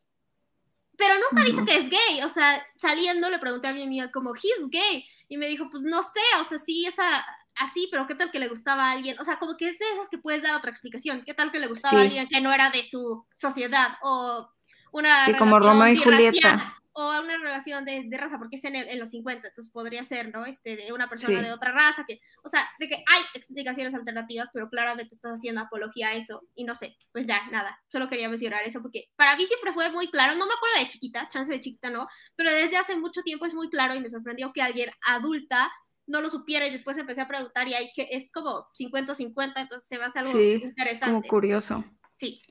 pero nunca dice que es gay. O sea, saliendo le pregunté a mi amiga como, he's gay. Y me dijo, pues no sé, o sea, sí, esa, así, pero ¿qué tal que le gustaba a alguien? O sea, como que es de esas que puedes dar otra explicación. ¿Qué tal que le gustaba a alguien que no era de su sociedad? O una sí, como Romeo y Julieta o una relación de, raza, porque es en, los 50, entonces podría ser, ¿no? Este, de una persona de otra raza, que, o sea, de que hay explicaciones alternativas, pero claramente estás haciendo apología a eso, y no sé, pues ya, nada, solo quería mencionar eso, porque para mí siempre fue muy claro, no me acuerdo de chiquita, chance de chiquita no, pero desde hace mucho tiempo es muy claro y me sorprendió que alguien adulta no lo supiera y después empecé a preguntar y ahí es como 50-50, entonces se va a hacer algo sí, interesante. Como curioso. Sí.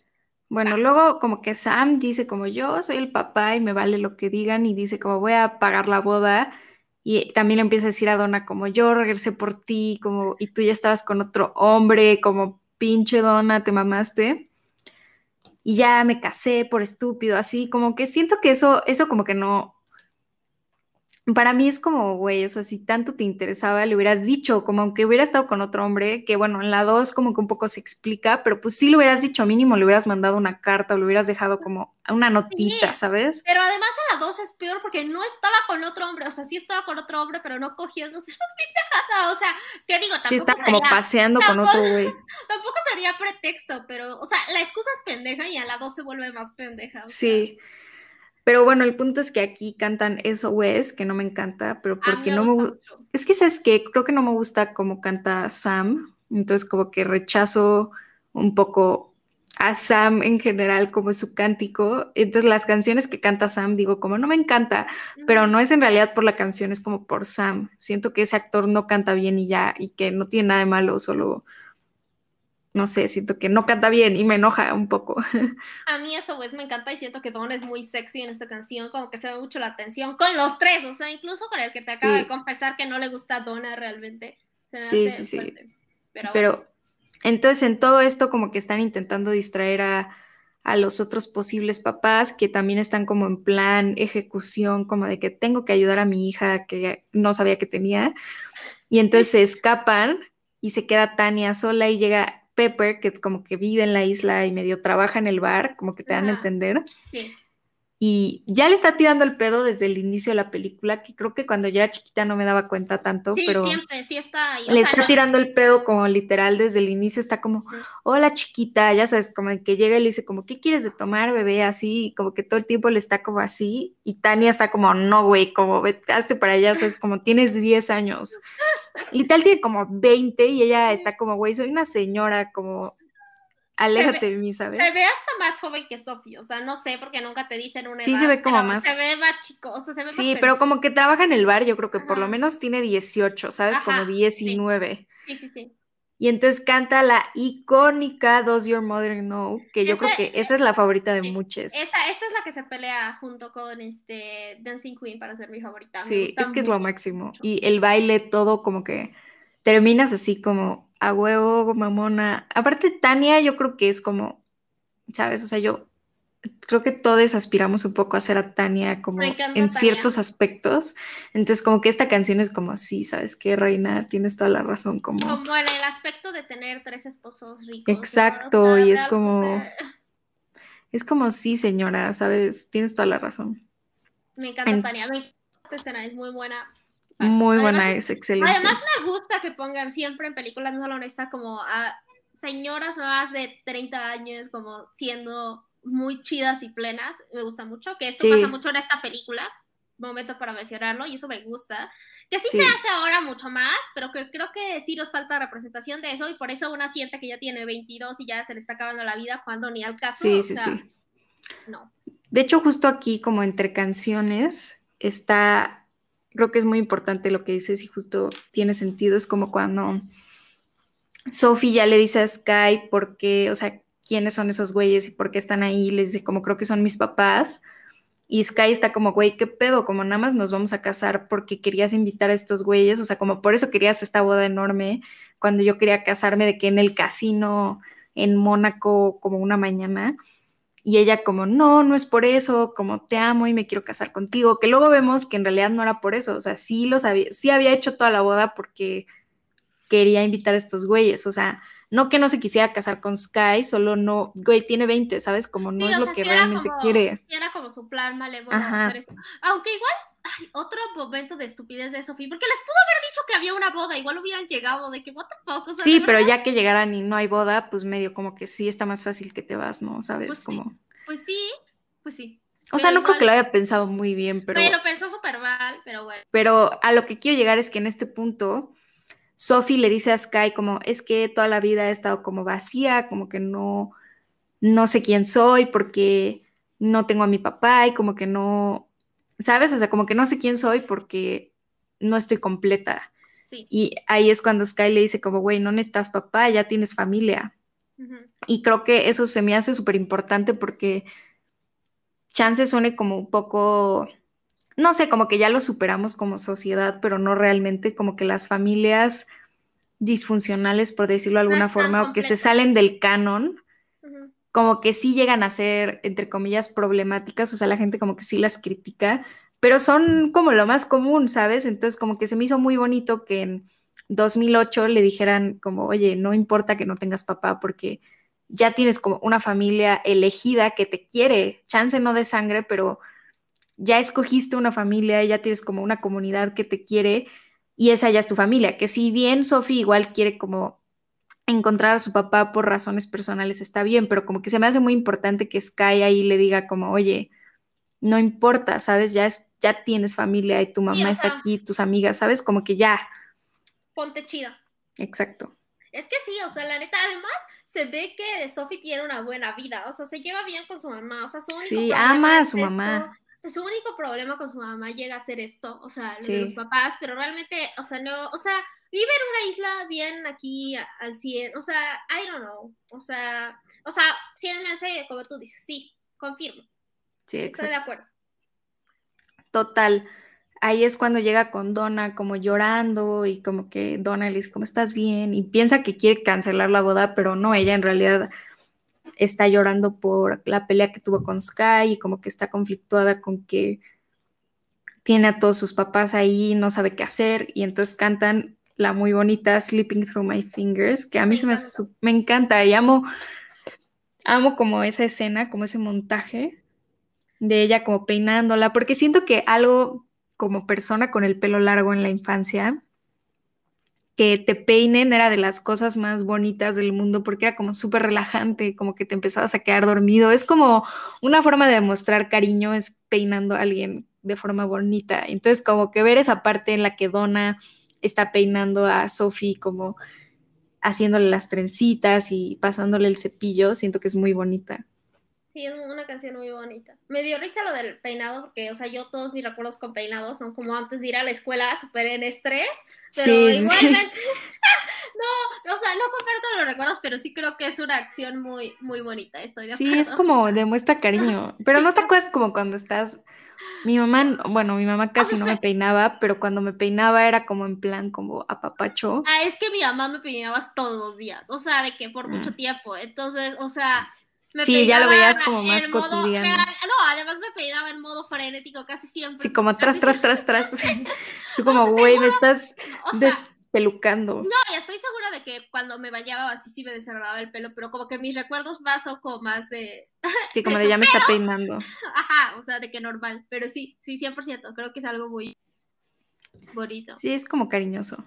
Bueno, luego como que Sam dice como yo soy el papá y me vale lo que digan y dice como voy a pagar la boda y también empieza a decir a Donna como yo regresé por ti como y tú ya estabas con otro hombre como pinche Donna te mamaste y ya me casé por estúpido así como que siento que eso eso como que no para mí es como, güey, o sea, si tanto te interesaba, le hubieras dicho, como aunque hubiera estado con otro hombre, que bueno, en la 2 como que un poco se explica, pero pues sí lo hubieras dicho mínimo, le hubieras mandado una carta o le hubieras dejado como una notita, ¿sabes? Pero además en la 2 es peor porque no estaba con otro hombre, o sea, sí estaba con otro hombre, pero no cogiéndose nada, o sea, ¿qué digo? Tampoco sí está como paseando con otro güey. Tampoco sería pretexto, pero, o sea, la excusa es pendeja y a la 2 se vuelve más pendeja. sí. Pero bueno, el punto es que aquí cantan SOS, que no me encanta, pero porque no me Es que, ¿sabes que Creo que no me gusta cómo canta Sam, entonces como que rechazo un poco a Sam en general como su cántico. Entonces las canciones que canta Sam, digo, como no me encanta, pero no es en realidad por la canción, es como por Sam. Siento que ese actor no canta bien y ya, y que no tiene nada de malo, solo no sé, siento que no canta bien y me enoja un poco. A mí eso, pues, me encanta y siento que Don es muy sexy en esta canción, como que se ve mucho la atención con los tres, o sea, incluso con el que te acaba de confesar que no le gusta a Donna realmente. sí, sí, sí. Pero, entonces en todo esto como que están intentando distraer a, a los otros posibles papás que también están como en plan ejecución, como de que tengo que ayudar a mi hija que no sabía que tenía. Y entonces se escapan y se queda Tania sola y llega Pepper, que como que vive en la isla y medio trabaja en el bar, como que te dan a entender. Sí. Y ya le está tirando el pedo desde el inicio de la película, que creo que cuando ya era chiquita no me daba cuenta tanto, sí, pero siempre, sí está ahí. Le está tirando el pedo como literal desde el inicio, está como, hola chiquita, ya sabes, como que llega y le dice como, ¿qué quieres de tomar, bebé? Así, como que todo el tiempo le está como así, y Tania está como, no, güey, como, vete para allá, sabes, como tienes 10 años. Tal tiene como 20 y ella está como, güey, soy una señora, como aléjate de mí, ¿sabes? Se ve hasta más joven que Sofía, o sea, no sé, porque nunca te dicen una Sí, se ve como más. Se ve más chico, o sea, se ve Sí, pero como que trabaja en el bar, yo creo que por lo menos tiene 18, ¿sabes? como 19. Sí. sí, sí, Y entonces canta la icónica Does Your Mother Know, que yo creo que esa es la favorita de muchos. Esta, esta es la que se pelea junto con este Dancing Queen para ser mi favorita. Sí, es que es lo máximo. Y el baile, todo como que terminas así como a huevo, mamona. Aparte, Tania, yo creo que es como, ¿sabes? O sea, yo creo que todos aspiramos un poco a ser a Tania como en ciertos aspectos. Entonces, como que esta canción es como, sí, ¿sabes qué, Reina? Tienes toda la razón. Como, como en el aspecto de tener tres esposos ricos. Exacto, y es como... Es como, sí, señora, ¿sabes? Tienes toda la razón. Me encanta Tania. Esta escena es muy buena. Muy buena, es excelente. Además me gusta que pongan siempre en películas no solo honesta como a señoras más de 30 años como siendo muy chidas y plenas. Me gusta mucho, que esto pasa mucho en esta película. Momento para mencionarlo y eso me gusta. Que sí, se hace ahora mucho más, pero que creo que sí nos falta representación de eso y por eso una siente que ya tiene 22 y ya se le está acabando la vida cuando ni al caso. Sí, sí, sí. No. De hecho, justo aquí como entre canciones está creo que es muy importante lo que dices y justo tiene sentido. Es como cuando Sophie ya le dice a Sky por qué, o sea, quiénes son esos güeyes y por qué están ahí. Les dice como creo que son mis papás. Y Sky está como, güey, ¿qué pedo? Como nada más nos vamos a casar porque querías invitar a estos güeyes. O sea, como por eso querías esta boda enorme cuando yo quería casarme de que en el casino en Mónaco como una mañana. Y ella como, no, no es por eso, como te amo y me quiero casar contigo, que luego vemos que en realidad no era por eso, o sea, sí lo sabía, sí había hecho toda la boda porque quería invitar a estos güeyes, o sea, no que no se quisiera casar con Sky, solo no, güey, tiene 20, ¿sabes? Como no es lo que realmente quiere. Sí era como su plan malévolo hacer. Aunque igual, ay, otro momento de estupidez de Sofía, porque les pudo haber dicho que había una boda, igual hubieran llegado de que, what the fuck, o sea, Sí, pero ya que llegaran y no hay boda, pues medio como que sí está más fácil que te vas, ¿no? ¿Sabes? Pues como... Sí, pues sí, pues sí. O sea, no creo que lo haya pensado muy bien, pero... Pero pensó súper mal, pero bueno. Pero a lo que quiero llegar es que en este punto Sophie le dice a Sky como, es que toda la vida he estado como vacía, como que no, no sé quién soy porque no tengo a mi papá y como que no, ¿sabes? O sea, como que no sé quién soy porque no estoy completa. Y ahí es cuando Sky le dice como, güey, no necesitas papá, ya tienes familia. Y creo que eso se me hace súper importante porque chance suene como un poco no sé, como que ya lo superamos como sociedad, pero no realmente, como que las familias disfuncionales, por decirlo de alguna forma, o que se salen del canon, como que sí llegan a ser, entre comillas, problemáticas, o sea, la gente como que sí las critica, pero son como lo más común, ¿sabes? Entonces, como que se me hizo muy bonito que en 2008 le dijeran como, oye, no importa que no tengas papá porque ya tienes como una familia elegida que te quiere, chance no de sangre, pero ya escogiste una familia, ya tienes como una comunidad que te quiere y esa ya es tu familia, que si bien Sophie igual quiere como encontrar a su papá por razones personales está bien, pero como que se me hace muy importante que Sky ahí le diga como, oye, no importa, ¿sabes? Ya, es, ya tienes familia y tu mamá está aquí, tus amigas, ¿sabes? Como que ya. Ponte chida. Exacto. Es que sí, o sea, la neta, además se ve que Sophie tiene una buena vida, o sea, se lleva bien con su mamá, o sea, su único Sí, ama a su mamá su único problema con su mamá llega a ser esto, o sea, lo de los papás, pero realmente, o sea, no, o sea, vive en una isla bien aquí al 100, o sea, I don't know, o sea, o sea, sí me hace, como tú dices, sí, confirmo. Sí, exacto. Estoy de acuerdo. Total. Ahí es cuando llega con Donna como llorando y como que Donna le dice, ¿cómo estás bien? Y piensa que quiere cancelar la boda, pero no, ella en realidad está llorando por la pelea que tuvo con Sky y como que está conflictuada con que tiene a todos sus papás ahí, no sabe qué hacer y entonces cantan la muy bonita Sleeping Through My Fingers, que a mí se me, me encanta y amo, amo como esa escena, como ese montaje de ella como peinándola, porque siento que algo como persona con el pelo largo en la infancia, que te peinen era de las cosas más bonitas del mundo porque era como súper relajante, como que te empezabas a quedar dormido. Es como una forma de demostrar cariño, es peinando a alguien de forma bonita. Entonces, como que ver esa parte en la que Donna está peinando a Sophie, como haciéndole las trencitas y pasándole el cepillo, siento que es muy bonita. Sí, es una canción muy bonita. Me dio risa lo del peinado, porque, o sea, yo todos mis recuerdos con peinados son como antes de ir a la escuela, súper en estrés, pero igualmente, no, o sea, no comparto los recuerdos, pero sí creo que es una acción muy, muy bonita, estoy de Sí, es como demuestra cariño, pero no te acuerdas como cuando estás, mi mamá, bueno, mi mamá casi no me peinaba, pero cuando me peinaba era como en plan como apapacho. Ah, es que mi mamá me peinaba todos los días, o sea, de que por mucho mm. tiempo, entonces, o sea sí, ya lo veías como más cotidiano. no, además me peinaba en modo frenético casi siempre. Sí, como tras, tras, tras, tras. Tú como, güey, me estás despelucando. No, y estoy segura de que cuando me bañaba así sí me desagradaba el pelo, pero como que mis recuerdos más son como más de... Sí, como de, ya me está peinando. Ajá, o sea, de que normal, pero sí, sí, 100%, creo que es algo muy bonito. Sí, es como cariñoso.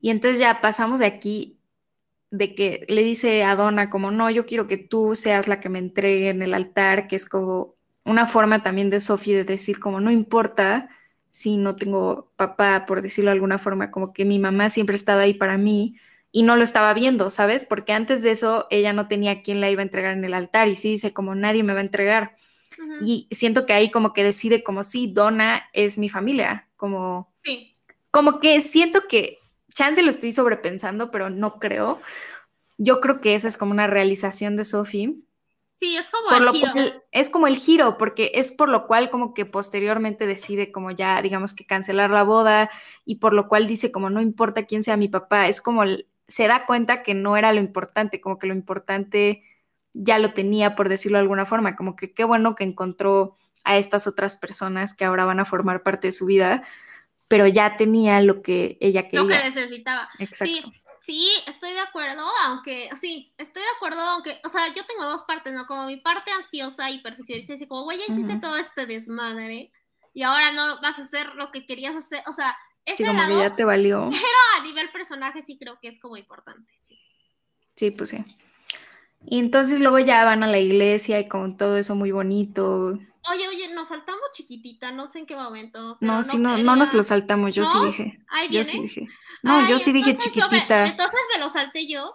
Y entonces ya pasamos de aquí de que le dice a Donna como, no, yo quiero que tú seas la que me entregue en el altar, que es como una forma también de Sophie de decir como, no importa si no tengo papá, por decirlo de alguna forma, como que mi mamá siempre ha estado ahí para mí y no lo estaba viendo, ¿sabes? Porque antes de eso ella no tenía quien la iba a entregar en el altar y sí dice como, nadie me va a entregar. Y siento que ahí como que decide como, sí, Donna es mi familia, como... Sí. Como que siento que chance lo estoy sobrepensando, pero no creo. Yo creo que esa es como una realización de Sophie. Sí, es como el giro. es como el giro, porque es por lo cual como que posteriormente decide como ya, digamos que cancelar la boda y por lo cual dice como no importa quién sea mi papá, es como se da cuenta que no era lo importante, como que lo importante ya lo tenía, por decirlo de alguna forma, como que qué bueno que encontró a estas otras personas que ahora van a formar parte de su vida, pero ya tenía lo que ella quería. Lo que necesitaba. Exacto. Sí, Sí, estoy de acuerdo, aunque, sí, estoy de acuerdo, aunque, o sea, yo tengo dos partes, ¿no? Como mi parte ansiosa y perfeccionista, así como, güey, ya hiciste todo este desmadre y ahora no vas a hacer lo que querías hacer, o sea, ese Sí, como que lado, ya te valió. pero a nivel personaje sí creo que es como importante. sí. Sí, pues sí. Y entonces luego ya van a la iglesia y con todo eso muy bonito. Oye, oye, nos saltamos chiquitita, no sé en qué momento. No, sí, no, no nos lo saltamos, yo sí dije. Ahí Yo sí viene. dije. No, yo sí dije me- chiquitita. entonces me lo salté yo.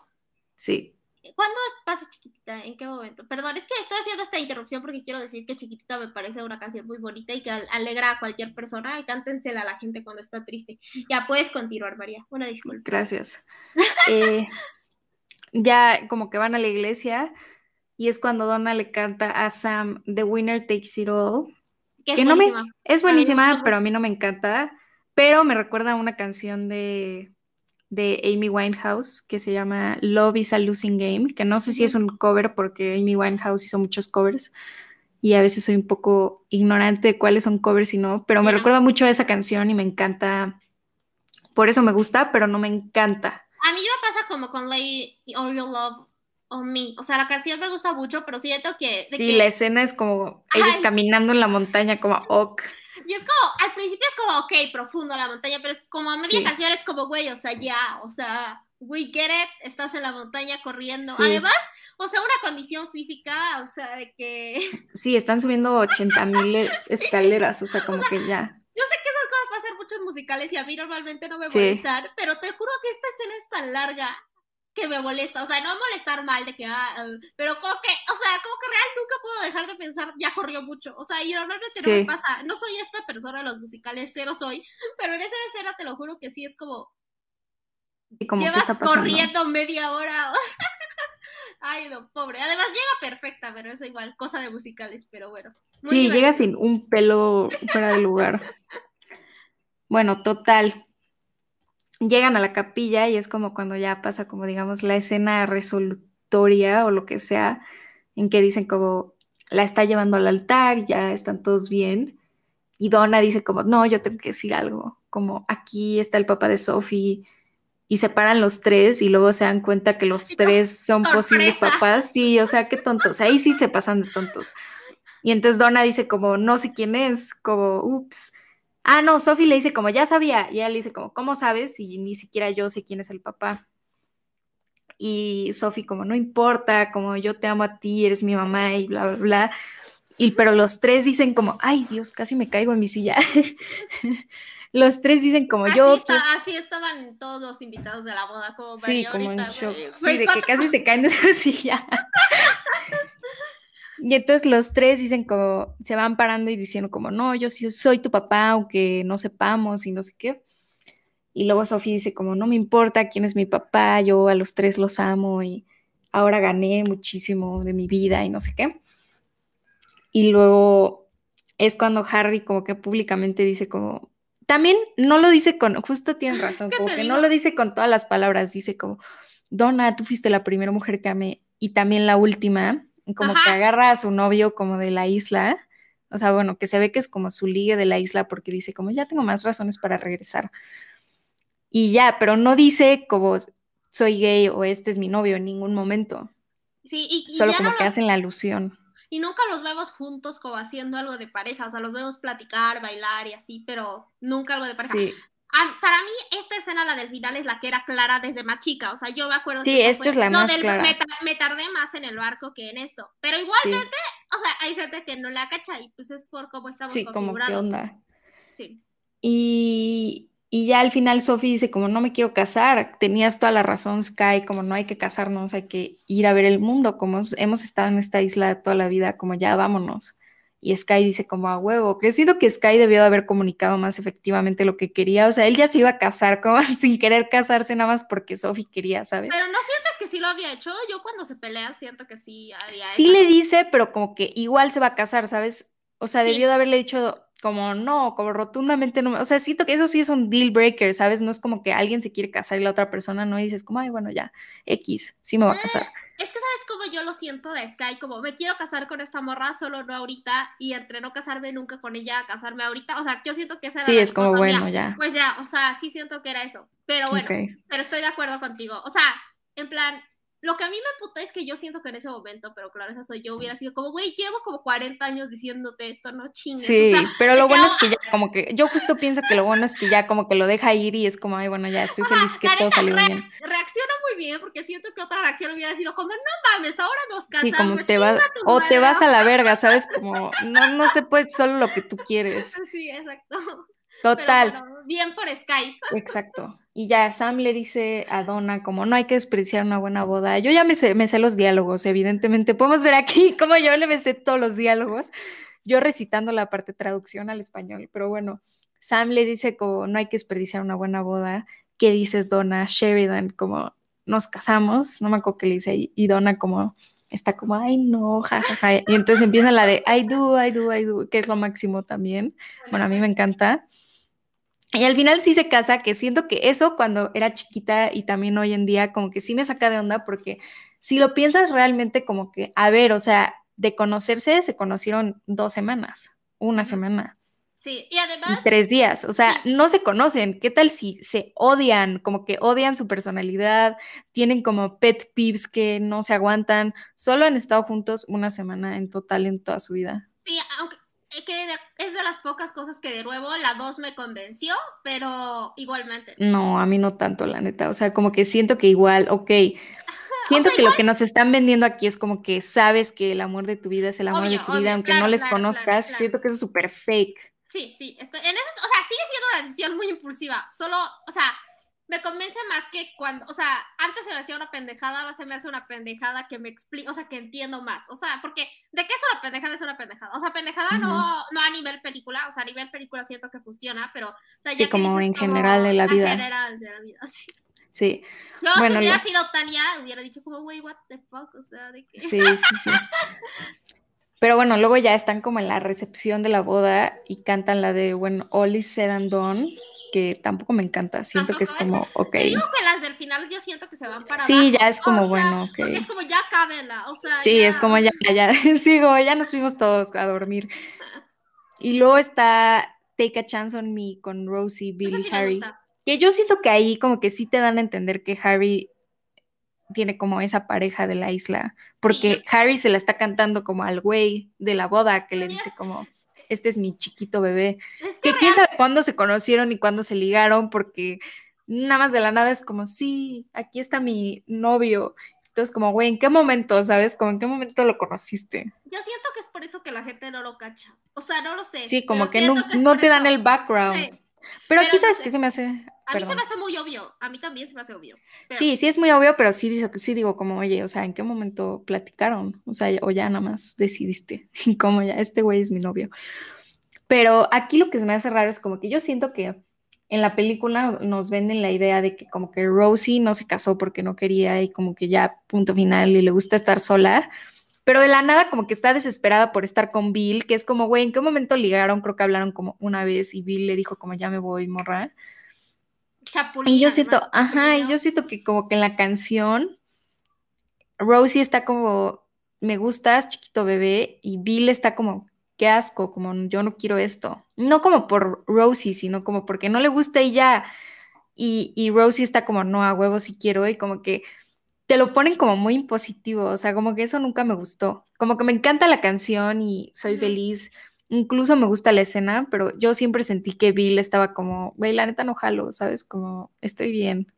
Sí. ¿Cuándo pasa chiquitita? ¿En qué momento? Perdón, es que estoy haciendo esta interrupción porque quiero decir que chiquitita me parece una canción muy bonita y que al- alegra a cualquier persona. Y cántensela a la gente cuando está triste. Ya puedes continuar, María. Una disculpa. Gracias. Eh, ya como que van a la iglesia y es cuando Donna le canta a Sam The Winner Takes It All. Que es no me- buenísima. Es me buenísima, gusta pero a mí no me encanta. Pero me recuerda a una canción de, de Amy Winehouse que se llama Love is a Losing Game, que no sé si es un cover porque Amy Winehouse hizo muchos covers y a veces soy un poco ignorante de cuáles son covers y no, pero me recuerda mucho a esa canción y me encanta. Por eso me gusta, pero no me encanta. A mí me pasa como con Lay All Your Love on Me. O sea, la canción me gusta mucho, pero siento que. de Sí, que- la escena es como ellos Ay. caminando en la montaña, como ok. Y es como, al principio es como, ok, profundo la montaña, pero es como a media Sí. canción es como, güey, o sea, ya, o sea, we get it, estás en la montaña corriendo. Sí. Además, o sea, una condición física, o sea, de que. Sí, están subiendo 80 mil escaleras, o sea, como que ya. Yo sé que esas cosas pasan mucho en musicales y a mí normalmente no me Sí. molestan, pero te juro que esta escena es tan larga que me molesta. O sea, no molestar mal de que, ah, ah, pero como que, o sea, como que real nunca puedo dejar de pensar, ya corrió mucho. O sea, y normalmente no me pasa. No soy esta persona de los musicales, cero soy, pero en esa escena te lo juro que sí es como, Y como llevas corriendo media hora. Ay, no, pobre. Además llega perfecta, pero eso igual, cosa de musicales, pero bueno. Sí, divertido. llega sin un pelo fuera de lugar. Bueno, total. Llegan a la capilla y es como cuando ya pasa como digamos la escena resolutoria o lo que sea, en que dicen como la está llevando al altar y ya están todos bien. Y Donna dice como, no, yo tengo que decir algo, como aquí está el papá de Sophie y se paran los tres y luego se dan cuenta que los tres son posibles papás. Sí, o sea, qué tontos. Ahí sí se pasan de tontos. Y entonces Donna dice como, no sé quién es, como, ups. Ah, no, Sophie le dice como, ya sabía. Y ella le dice como, ¿cómo sabes? Y ni siquiera yo sé quién es el papá. Y Sophie como, no importa, como yo te amo a ti, eres mi mamá y bla, bla, bla. Y pero los tres dicen como, ay Dios, casi me caigo en mi silla. los tres dicen como, Así, yo... está- así estaban todos los invitados de la boda, como Sí, como en shock. güey. Sí, de que ¿cuánto- casi se caen de su silla. Y entonces los tres dicen como, se van parando y diciendo como, no, yo sí soy tu papá, aunque no sepamos y no sé qué. Y luego Sofía dice como, no me importa quién es mi papá, yo a los tres los amo y ahora gané muchísimo de mi vida y no sé qué. Y luego es cuando Harry como que públicamente dice como, también no lo dice con, justo tienes razón, ¿Qué como que no lo dice con todas las palabras, dice como, Donna, tú fuiste la primera mujer que amé y también la última, como Ajá. que agarra a su novio como de la isla, o sea, bueno, que se ve que es como su ligue de la isla porque dice como, ya tengo más razones para regresar. Y ya, pero no dice como soy gay o este es mi novio en ningún momento, Sí, y, y solo como no que los- hacen la alusión. y nunca los vemos juntos como haciendo algo de pareja, o sea, los vemos platicar, bailar y así, pero nunca algo de pareja. Sí, para mí, esta escena, la del final, es la que era clara desde más chica. O sea, yo me acuerdo Sí, que fue- es la más del- clara. Me, me tardé más en el barco que en esto. Pero sí, igualmente, o sea, hay gente que no la cacha y pues es por cómo estamos sí, como qué onda. Sí. Y, y ya al final Sophie dice como no me quiero casar, tenías toda la razón Sky, como no hay que casarnos, hay que ir a ver el mundo, como hemos estado en esta isla toda la vida, como ya vámonos. Y Sky dice como a huevo, que siento que Sky debió de haber comunicado más efectivamente lo que quería, o sea, él ya se iba a casar como sin querer casarse nada más porque Sophie quería, ¿sabes? Pero no sientes que sí lo había hecho. Yo cuando se pelean siento que sí había Sí le dice, pero como que igual se va a casar, ¿sabes? O sea, Sí. debió de haberle dicho como no, como rotundamente no. me- O sea, siento que eso sí es un deal breaker, ¿sabes? No es como que alguien se quiere casar y la otra persona no y dices como, ay, bueno, ya, X, sí me va a casar. Es que sabes es como yo lo siento de Sky, como me quiero casar con esta morra, solo no ahorita, y entre no casarme nunca con ella, casarme ahorita, o sea, yo siento que esa era Sí, la es como bueno, ya. Pues ya, o sea, sí siento que era eso, pero bueno, pero estoy de acuerdo contigo, o sea, en plan, lo que a mí me puta es que yo siento que en ese momento, pero claro, esa soy yo, hubiera sido como, güey, llevo como 40 años diciéndote esto, no chingues, Sí, o sea, pero lo bueno es que ya como que, yo justo pienso que lo bueno es que ya como que lo deja ir y es como, ay, bueno, ya estoy feliz que todo salió bien. reacciona muy bien porque siento que otra reacción hubiera sido como, no mames, ahora nos Sí, casamos. como te vas, o te madre". vas a la verga, ¿sabes? Como, no, no se puede solo lo que tú quieres. Sí, exacto. Total. Pero bueno, bien por Skype. Exacto. Y ya Sam le dice a Donna como no hay que desperdiciar una buena boda. Yo ya me sé, me sé los diálogos, evidentemente. Podemos ver aquí cómo yo le me sé todos los diálogos, yo recitando la parte traducción al español. Pero bueno, Sam le dice como no hay que desperdiciar una buena boda. ¿Qué dices, Donna? Sheridan, como nos casamos, no me acuerdo qué le dice. Y y Donna como está como, ay no, jajaja. Y entonces empieza la de I do, I do, I do, que es lo máximo también. Bueno, a mí me encanta. Y al final sí se casa, que siento que eso cuando era chiquita y también hoy en día como que sí me saca de onda porque si lo piensas realmente como que, a ver, o sea, de conocerse se conocieron dos semanas, una semana Sí, y y además, tres días, o sea, Sí. no se conocen. ¿Qué tal si se odian, como que odian su personalidad, tienen como pet peeves que no se aguantan? Solo han estado juntos una semana en total en toda su vida. sí, aunque eh, que es de las pocas cosas que de nuevo la 2 me convenció, pero igualmente. No, a mí no tanto, la neta. O sea, como que siento que igual, ok. Siento sea, que lo que nos están vendiendo aquí es como que sabes que el amor de tu vida es el amor Obvio, de tu obvio, vida, aunque claro, no les claro, conozcas. claro. Siento que es súper fake. Sí, sí, estoy, en eso, o sea, sigue siendo una decisión muy impulsiva. Solo, o sea, me convence más que cuando, o sea, antes se me hacía una pendejada, ahora se me hace una pendejada que me explica, o sea, que entiendo más. O sea, porque de qué es una pendejada es una pendejada. O sea, pendejada no, no a nivel película, o sea, a nivel película siento que funciona, pero, o sea, Sí, ya que como dices en general de la en vida. general de la vida, sí. Sí, Yo Bueno, si hubiera lo- sido Tania, hubiera dicho como, wey, what the fuck, o sea, de qué. sí, sí, sí. Pero bueno, luego ya están como en la recepción de la boda y cantan la de When All is Said and Done, que tampoco me encanta. Siento que es como, ok. Te digo que las del final yo siento que se van para Sí, abajo. ya es como o sea, bueno, ok. Porque es como ya cábenla, o sea. Sí, ya- es como ya, ya, como ya nos fuimos todos a dormir. Y luego está Take a Chance on Me con Rosie, Eso Bill y sí Harry. Que yo siento que ahí como que sí te dan a entender que Harry tiene como esa pareja de la isla, porque Harry se la está cantando como al güey de la boda que le dice como, este es mi chiquito bebé, Es que que quién sabe cuándo se conocieron y cuándo se ligaron, porque nada más de la nada es como, sí, aquí está mi novio. Entonces como, güey, ¿en qué momento, sabes? Como, ¿en qué momento lo conociste? yo siento que es por eso que la gente no lo cacha. O sea, no lo sé. Sí, como que no, te dan el background. Sí. Pero, Pero no sé. que se me hace... A mí se me hace muy obvio. A mí también se me hace obvio. Pero- Sí, sí es muy obvio, pero sí, digo- sí digo como, oye, o sea, ¿en qué momento platicaron? O sea, o ya nada más decidiste, como ya, este güey es mi novio. Pero aquí lo que se me hace raro es como que yo siento que en la película nos venden la idea de que como que Rosie no se casó porque no quería y como que ya punto final y le gusta estar sola, pero de la nada como que está desesperada por estar con Bill, que es como, güey, ¿en qué momento ligaron? Creo que hablaron como una vez y Bill le dijo como, ya me voy, morra. Chapulín, Y yo siento, ajá, y yo siento que como que en la canción Rosie está como, me gustas, chiquito bebé, y Bill está como, qué asco, como yo no quiero esto. No como por Rosie, sino como porque no le gusta y ya. Y, y Rosie está como, no, a huevo si quiero, y como que te lo ponen como muy impositivo, o sea, como que eso nunca me gustó. Como que me encanta la canción y soy feliz. Incluso me gusta la escena, pero yo siempre sentí que Bill estaba como, güey, la neta no jalo, ¿sabes? Como, estoy bien.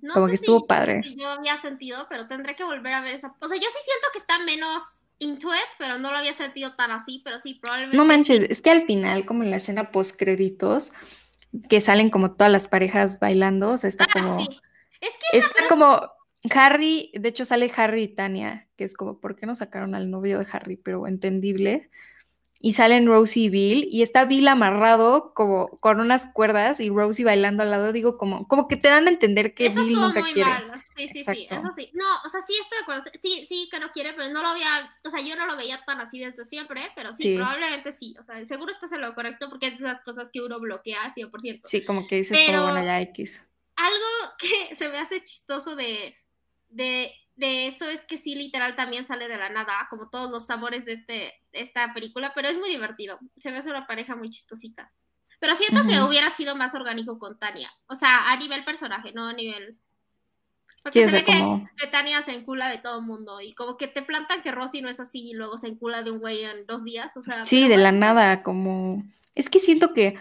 No como sé que estuvo si- padre. si yo había sentido, pero tendré que volver a ver esa. O sea, yo sí siento que está menos into it, pero no lo había sentido tan así, pero sí, probablemente. No manches, es que al final, como en la escena post créditos, que salen como todas las parejas bailando, o sea, está Ah, como, sí. Es que está como Harry, de hecho sale Harry y Tania, que es como, ¿por qué no sacaron al novio de Harry? Pero entendible. Y salen Rosie y Bill, y está Bill amarrado como con unas cuerdas y Rosie bailando al lado, digo, como, como que te dan a entender que eso Bill nunca muy quiere. mal. Sí, sí, sí. Exacto. Eso sí. No, o sea, sí estoy de acuerdo. Sí, sí que no quiere, pero no lo había. O sea, yo no lo veía tan así desde siempre, pero sí, Sí. probablemente sí. O sea, seguro estás en lo correcto porque es de esas cosas que uno bloquea 100%. Sí, como que dices, Pero- como, bueno, ya X. algo que se me hace chistoso de, de, de eso es que sí, literal, también sale de la nada, como todos los sabores de este, esta película, pero es muy divertido. Se me hace una pareja muy chistosita. Pero siento que hubiera sido más orgánico con Tania. O sea, a nivel personaje, no a nivel. Porque se ve que, Tania se encula de todo el mundo y como que te plantan que Rosy no es así y luego se encula de un güey en dos días. O sea, sí, de la nada, como. Es que siento que,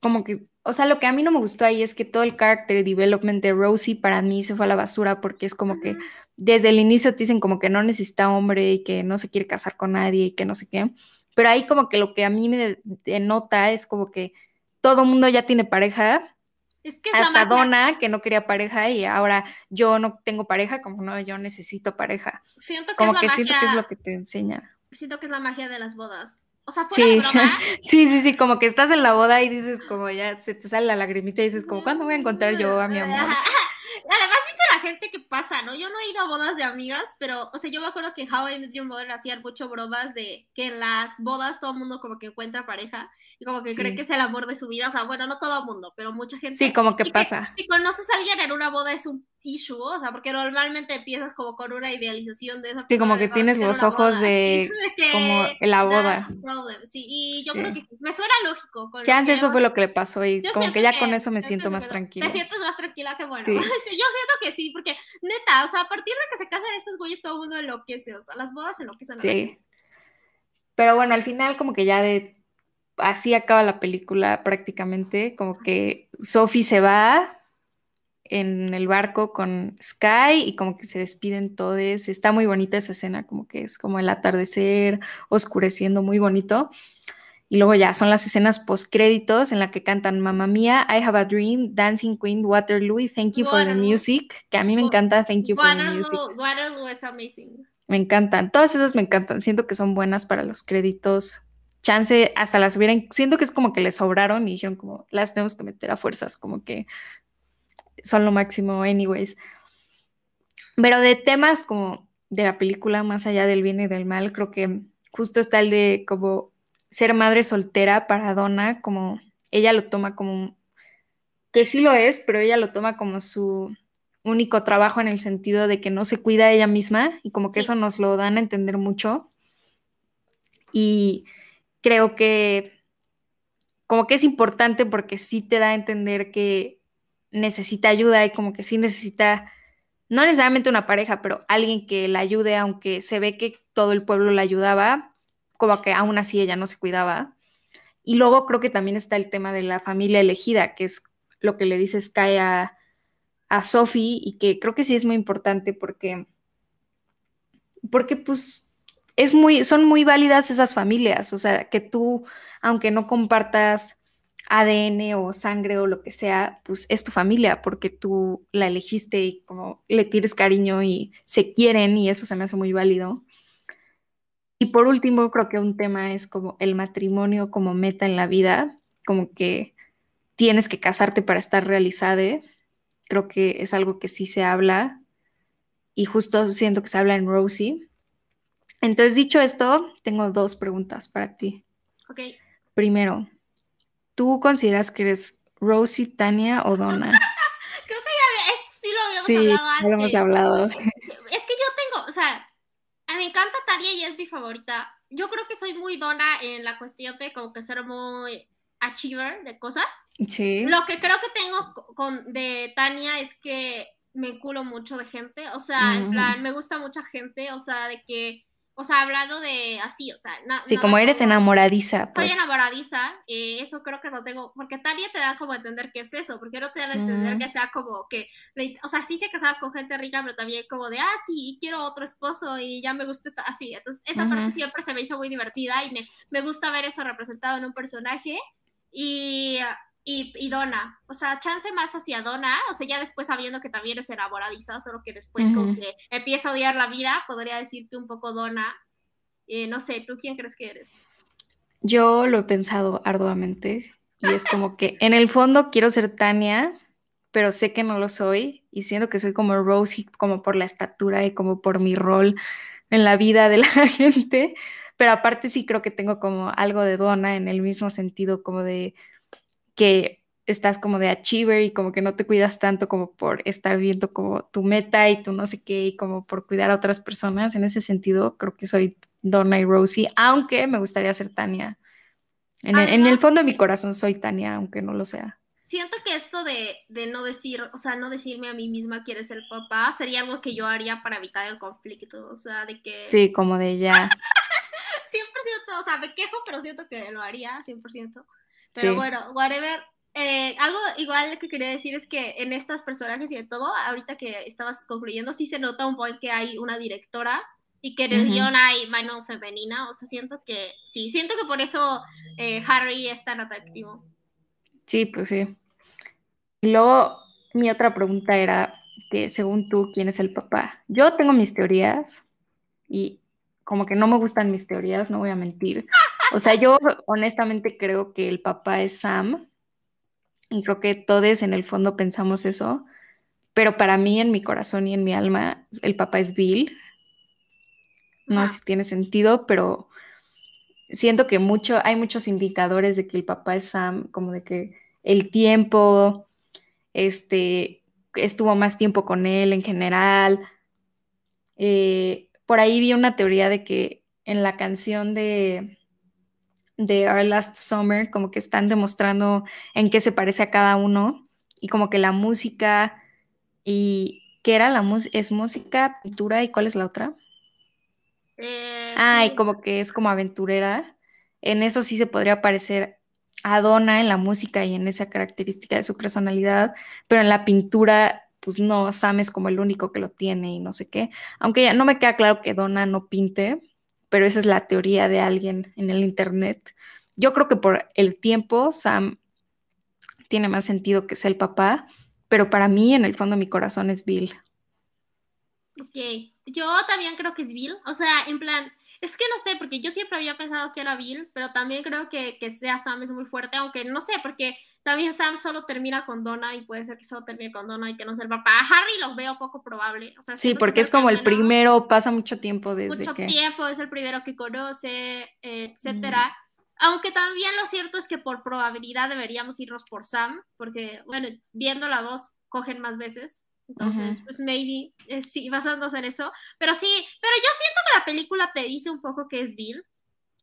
como que o sea, lo que a mí no me gustó ahí es que todo el character development de Rosie para mí se fue a la basura porque es como que desde el inicio te dicen como que no necesita hombre y que no se quiere casar con nadie y que no sé qué. Pero ahí como que lo que a mí me denota es como que todo mundo ya tiene pareja. Es que hasta Donna, que no quería pareja, y ahora yo no tengo pareja, como no, yo necesito pareja. Siento que como que siento que es lo que te enseña. Siento que es la magia de las bodas. O sea, fuera sí. broma. sí, sí, sí, como que estás en la boda y dices como ya se te sale la lagrimita y dices como, ¿cuándo voy a encontrar yo a mi amor? Además dice la gente que pasa, ¿no? Yo no he ido a bodas de amigas, pero, o sea, yo me acuerdo que How I Met Your Mother hacían mucho bromas de que en las bodas todo el mundo como que encuentra pareja y como que cree que es el amor de su vida. O sea, bueno, no todo el mundo, pero mucha gente. Sí, como que pasa. si conoces a alguien en una boda es un issue, o sea, porque normalmente empiezas como con una idealización de esa Sí, como que tienes los ojos de, como en la boda. Sí, y yo creo que sí. Me suena lógico. Con Chance, eso fue lo que le pasó y como que ya con eso me siento más tranquila. Te sientes más tranquila que bueno. Sí. yo siento que sí, porque neta, o sea, a partir de que se casan estos güeyes todo el mundo enloquece, o sea, las bodas enloquecen. Sí. Pero bueno, al final como que ya de así acaba la película prácticamente, como que Sophie se va en el barco con Sky y como que se despiden todos. Está muy bonita esa escena, como que es como el atardecer, oscureciendo, muy bonito. Y luego ya son las escenas post créditos en la que cantan Mamma Mía, I Have a Dream, Dancing Queen, Waterloo y Thank You for the Music, que a mí me encanta Thank You for the Music. Waterloo es amazing. Me encantan, todas esas me encantan, siento que son buenas para los créditos. Chance hasta las hubieran, siento que es como que les sobraron y dijeron como las tenemos que meter a fuerzas, como que son lo máximo, anyways. Pero de temas como de la película, más allá del bien y del mal, creo que justo está el de como ser madre soltera para Donna, como ella lo toma como, que sí lo es, pero ella lo toma como su único trabajo en el sentido de que no se cuida ella misma y como que eso nos lo dan a entender mucho. Y creo que como que es importante porque sí te da a entender que necesita ayuda y como que sí necesita, no necesariamente una pareja, pero alguien que la ayude, aunque se ve que todo el pueblo la ayudaba, como que aún así ella no se cuidaba. Y luego creo que también está el tema de la familia elegida, que es lo que le dice Sky a, a Sophie y que creo que sí es muy importante porque, porque pues es muy, son muy válidas esas familias, o sea, que tú, aunque no compartas ADN o sangre o lo que sea, pues es tu familia porque tú la elegiste y como le tienes cariño y se quieren y eso se me hace muy válido. Y por último, creo que un tema es como el matrimonio como meta en la vida, como que tienes que casarte para estar realizada. Creo que es algo que sí se habla y justo siento que se habla en Rosie. Entonces, dicho esto, tengo dos preguntas para ti. Ok. Primero, ¿Tú consideras que eres Rosie, Tania o Donna? Creo que ya esto sí lo habíamos hablado antes. lo hemos hablado. Es que yo tengo, o sea, me encanta Tania y es mi favorita. Yo creo que soy muy Donna en la cuestión de como que ser muy achiever de cosas. Sí. Lo que creo que tengo con, de Tania es que me culo mucho de gente, o sea, en plan, me gusta mucha gente, o sea, de que o sea, hablando de así, o sea. sí, como eres enamoradiza. Pues. Soy enamoradiza, eh, eso creo que no tengo, porque Tania te da como a entender qué es eso, porque no te dan a entender que sea como que, o sea, sí se casaba con gente rica, pero también como de, ah, sí, quiero otro esposo y ya me gusta esta, así. Entonces, esa parte siempre se me hizo muy divertida y me, me gusta ver eso representado en un personaje. Y y, Donna, o sea, chance más hacia Donna, o sea, ya después sabiendo que también es enamoradiza, solo que después como que empieza a odiar la vida, podría decirte un poco Donna. Eh, no sé, ¿tú quién crees que eres? Yo lo he pensado arduamente y es como que en el fondo quiero ser Tania, pero sé que no lo soy y siento que soy como Rosie, como por la estatura y como por mi rol en la vida de la gente, pero aparte sí creo que tengo como algo de Donna en el mismo sentido como de que estás como de achiever y como que no te cuidas tanto como por estar viendo como tu meta y tu no sé qué y como por cuidar a otras personas. En ese sentido, creo que soy Donna y Rosie, aunque me gustaría ser Tania. En, el, fondo de mi corazón soy Tania, aunque no lo sea. Siento que esto de, de, no decir, o sea, no decirme a mí misma que eres el papá sería algo que yo haría para evitar el conflicto, o sea, de que... Sí, como de ya. 100%, o sea, me quejo, pero siento que lo haría 100%. Pero bueno, whatever, eh, algo igual que quería decir es que en estas personajes y de todo, ahorita que estabas concluyendo, sí se nota un poco que hay una directora y que en el guion hay mano femenina, o sea, siento que, sí, siento que por eso eh, Harry es tan atractivo. Sí, pues sí. Y luego mi otra pregunta era que según tú, ¿quién es el papá? Yo tengo mis teorías y como que no me gustan mis teorías, no voy a mentir. O sea, yo honestamente creo que el papá es Sam y creo que todos en el fondo pensamos eso, pero para mí en mi corazón y en mi alma el papá es Bill. No sé si tiene sentido, pero siento que mucho, hay muchos indicadores de que el papá es Sam, como de que el tiempo, este, estuvo más tiempo con él en general. Eh, por ahí vi una teoría de que en la canción de de Our Last Summer, como que están demostrando en qué se parece a cada uno y como que la música y ¿qué era la música? ¿Es música, pintura y cuál es la otra? Eh, ah, y como que es como aventurera. En eso sí se podría parecer a Donna en la música y en esa característica de su personalidad, pero en la pintura, pues no, Sam es como el único que lo tiene y no sé qué. Aunque ya no me queda claro que Donna no pinte, pero esa es la teoría de alguien en el Internet. Yo creo que por el tiempo Sam tiene más sentido que sea el papá, pero para mí en el fondo mi corazón es Bill. Ok, yo también creo que es Bill, o sea, en plan, es que no sé, porque yo siempre había pensado que era Bill, pero también creo que, que sea Sam es muy fuerte, aunque no sé, porque también Sam solo termina con Donna y puede ser que solo termine con Donna y que no sea el papá. Harry lo veo poco probable. O sea, sí, porque es como el primero, pasa mucho tiempo desde mucho tiempo, es el primero que conoce, etcétera. Aunque también lo cierto es que por probabilidad deberíamos irnos por Sam, porque, bueno, viendo la dos, cogen más veces. Entonces, pues maybe, eh, sí, basándose en eso. Pero sí, pero yo siento que la película te dice un poco que es Bill.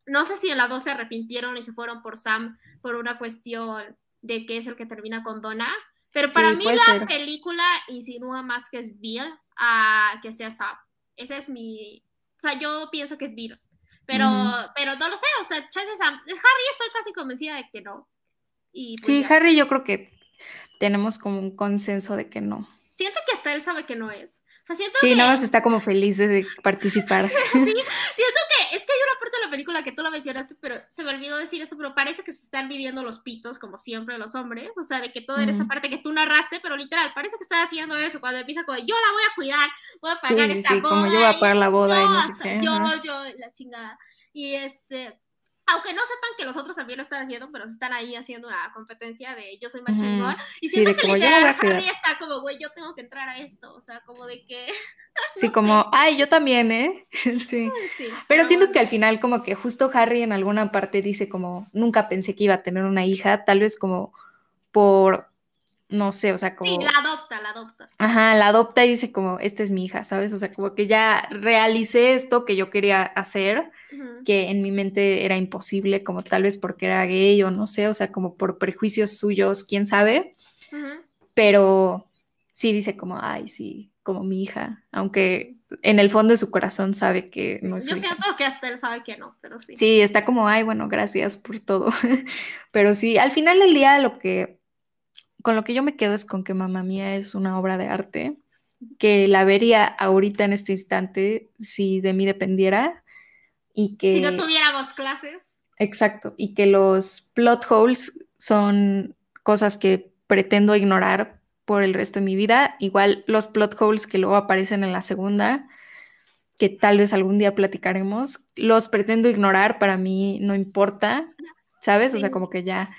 No sé si en la dos se arrepintieron y se fueron por Sam por una cuestión de que es el que termina con Donna. Pero para mí la película insinúa más que es Bill a que sea Sam. Ese es mi... O sea, yo pienso que es Bill. Pero, pero no lo sé, o sea, Sam. Es Harry, estoy casi convencida de que no. Y pues sí, Harry yo creo que tenemos como un consenso de que no. Siento que hasta él sabe que no es sí, nada más está como feliz de participar. sí, siento que es que hay una parte de la película que tú la mencionaste, pero se me olvidó decir esto, pero parece que se están midiendo los pitos, como siempre los hombres, o sea, de que todo era esta parte que tú narraste, pero literal, parece que están haciendo eso, cuando empieza como, yo la voy a cuidar, voy a pagar esta sí, boda. como yo voy a pagar la boda y no sé qué. Yo, yo, la chingada. Y este, aunque no sepan que los otros también lo están haciendo, pero están ahí haciendo una competencia de yo soy más chingón. Y siento que literal Harry está como, güey, yo tengo que entrar a esto. O sea, como de que. sí, como, ay, yo también, ¿eh? sí. Pero, siento que al final, como que justo Harry en alguna parte dice, como, nunca pensé que iba a tener una hija, tal vez como por no sé, o sea, como... Sí, la adopta, la adopta. Ajá, la adopta y dice como, esta es mi hija, ¿sabes? O sea, como que ya realicé esto que yo quería hacer, que en mi mente era imposible, como tal vez porque era gay o no sé, o sea, como por prejuicios suyos, quién sabe, pero sí dice como, ay, sí, como mi hija, aunque en el fondo de su corazón sabe que no es Yo siento que hasta él sabe que no, pero sí. Sí, está como, ay, bueno, gracias por todo, pero sí, al final del día lo que con lo que yo me quedo es con que Mamá Mía es una obra de arte, que la vería ahorita en este instante si de mí dependiera y que... Si no tuviéramos clases. Exacto, y que los plot holes son cosas que pretendo ignorar por el resto de mi vida, igual los plot holes que luego aparecen en la segunda, que tal vez algún día platicaremos, los pretendo ignorar, para mí no importa, ¿sabes? O sea, como que ya...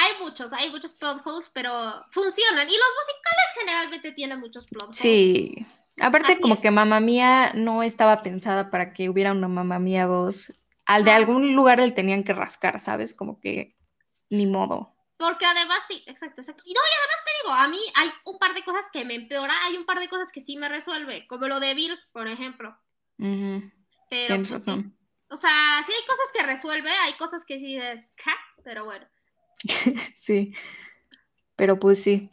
Hay muchos, hay muchos plot holes, pero funcionan. Y los musicales generalmente tienen muchos plot holes. Sí. Aparte, como que Mamá Mía no estaba pensada para que hubiera una Mamá Mía 2. Al de algún lugar le tenían que rascar, ¿sabes? Como que ni modo. Porque además, sí, exacto, exacto. Y no, y además te digo, a mí hay un par de cosas que me empeora, hay un par de cosas que sí me resuelve, como lo de Bill, por ejemplo. Pero, Tienes pues, sí. razón. O sea, sí hay cosas que resuelve, hay cosas que sí es, ¿ca? pero bueno. Sí. Pero pues sí.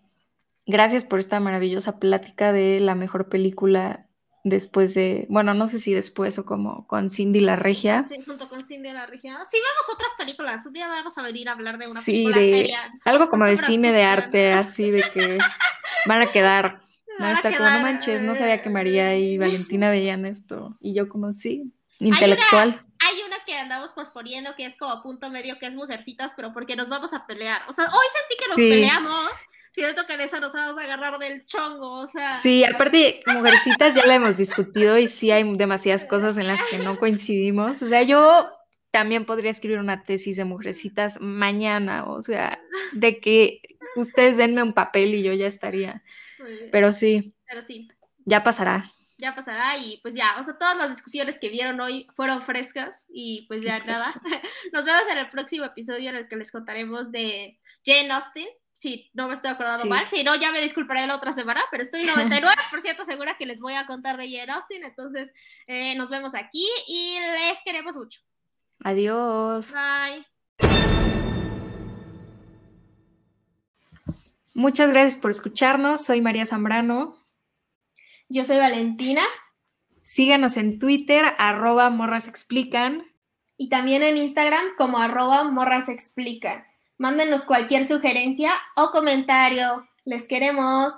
Gracias por esta maravillosa plática de la mejor película después de, bueno, no sé si después o como con Cindy la Regia. Sí, junto con Cindy la región. Sí, vemos otras películas. Un día vamos a venir a hablar de una Sí, película de seria. algo como de cine de arte, así de que van a quedar, van a como, no manches, no sabía que María y Valentina veían esto. Y yo como, sí, intelectual. Hay una que andamos posponiendo que es como punto medio, que es Mujercitas, pero porque nos vamos a pelear. O sea, hoy sentí que nos Sí. peleamos. Siento que en esa nos vamos a agarrar del chongo. O sea, Sí, aparte, Mujercitas ya la hemos discutido y sí hay demasiadas cosas en las que no coincidimos. O sea, yo también podría escribir una tesis de Mujercitas mañana, o sea, de que ustedes denme un papel y yo ya estaría. Pero sí, pero sí, ya pasará. Ya pasará y pues ya, o sea, todas las discusiones que vieron hoy fueron frescas y pues ya Exacto. nada. Nos vemos en el próximo episodio en el que les contaremos de Jane Austen. Si no me estoy acordando Sí. mal, si no, ya me disculparé la otra semana, pero estoy 99% segura que les voy a contar de Jane Austen. Entonces, eh, nos vemos aquí y les queremos mucho. Adiós. Bye. Muchas gracias por escucharnos. Soy María Zambrano. Yo soy Valentina Síganos en Twitter, arroba morras explican. y también en Instagram como arroba morras explican. Mándenos cualquier sugerencia o comentario. Les queremos.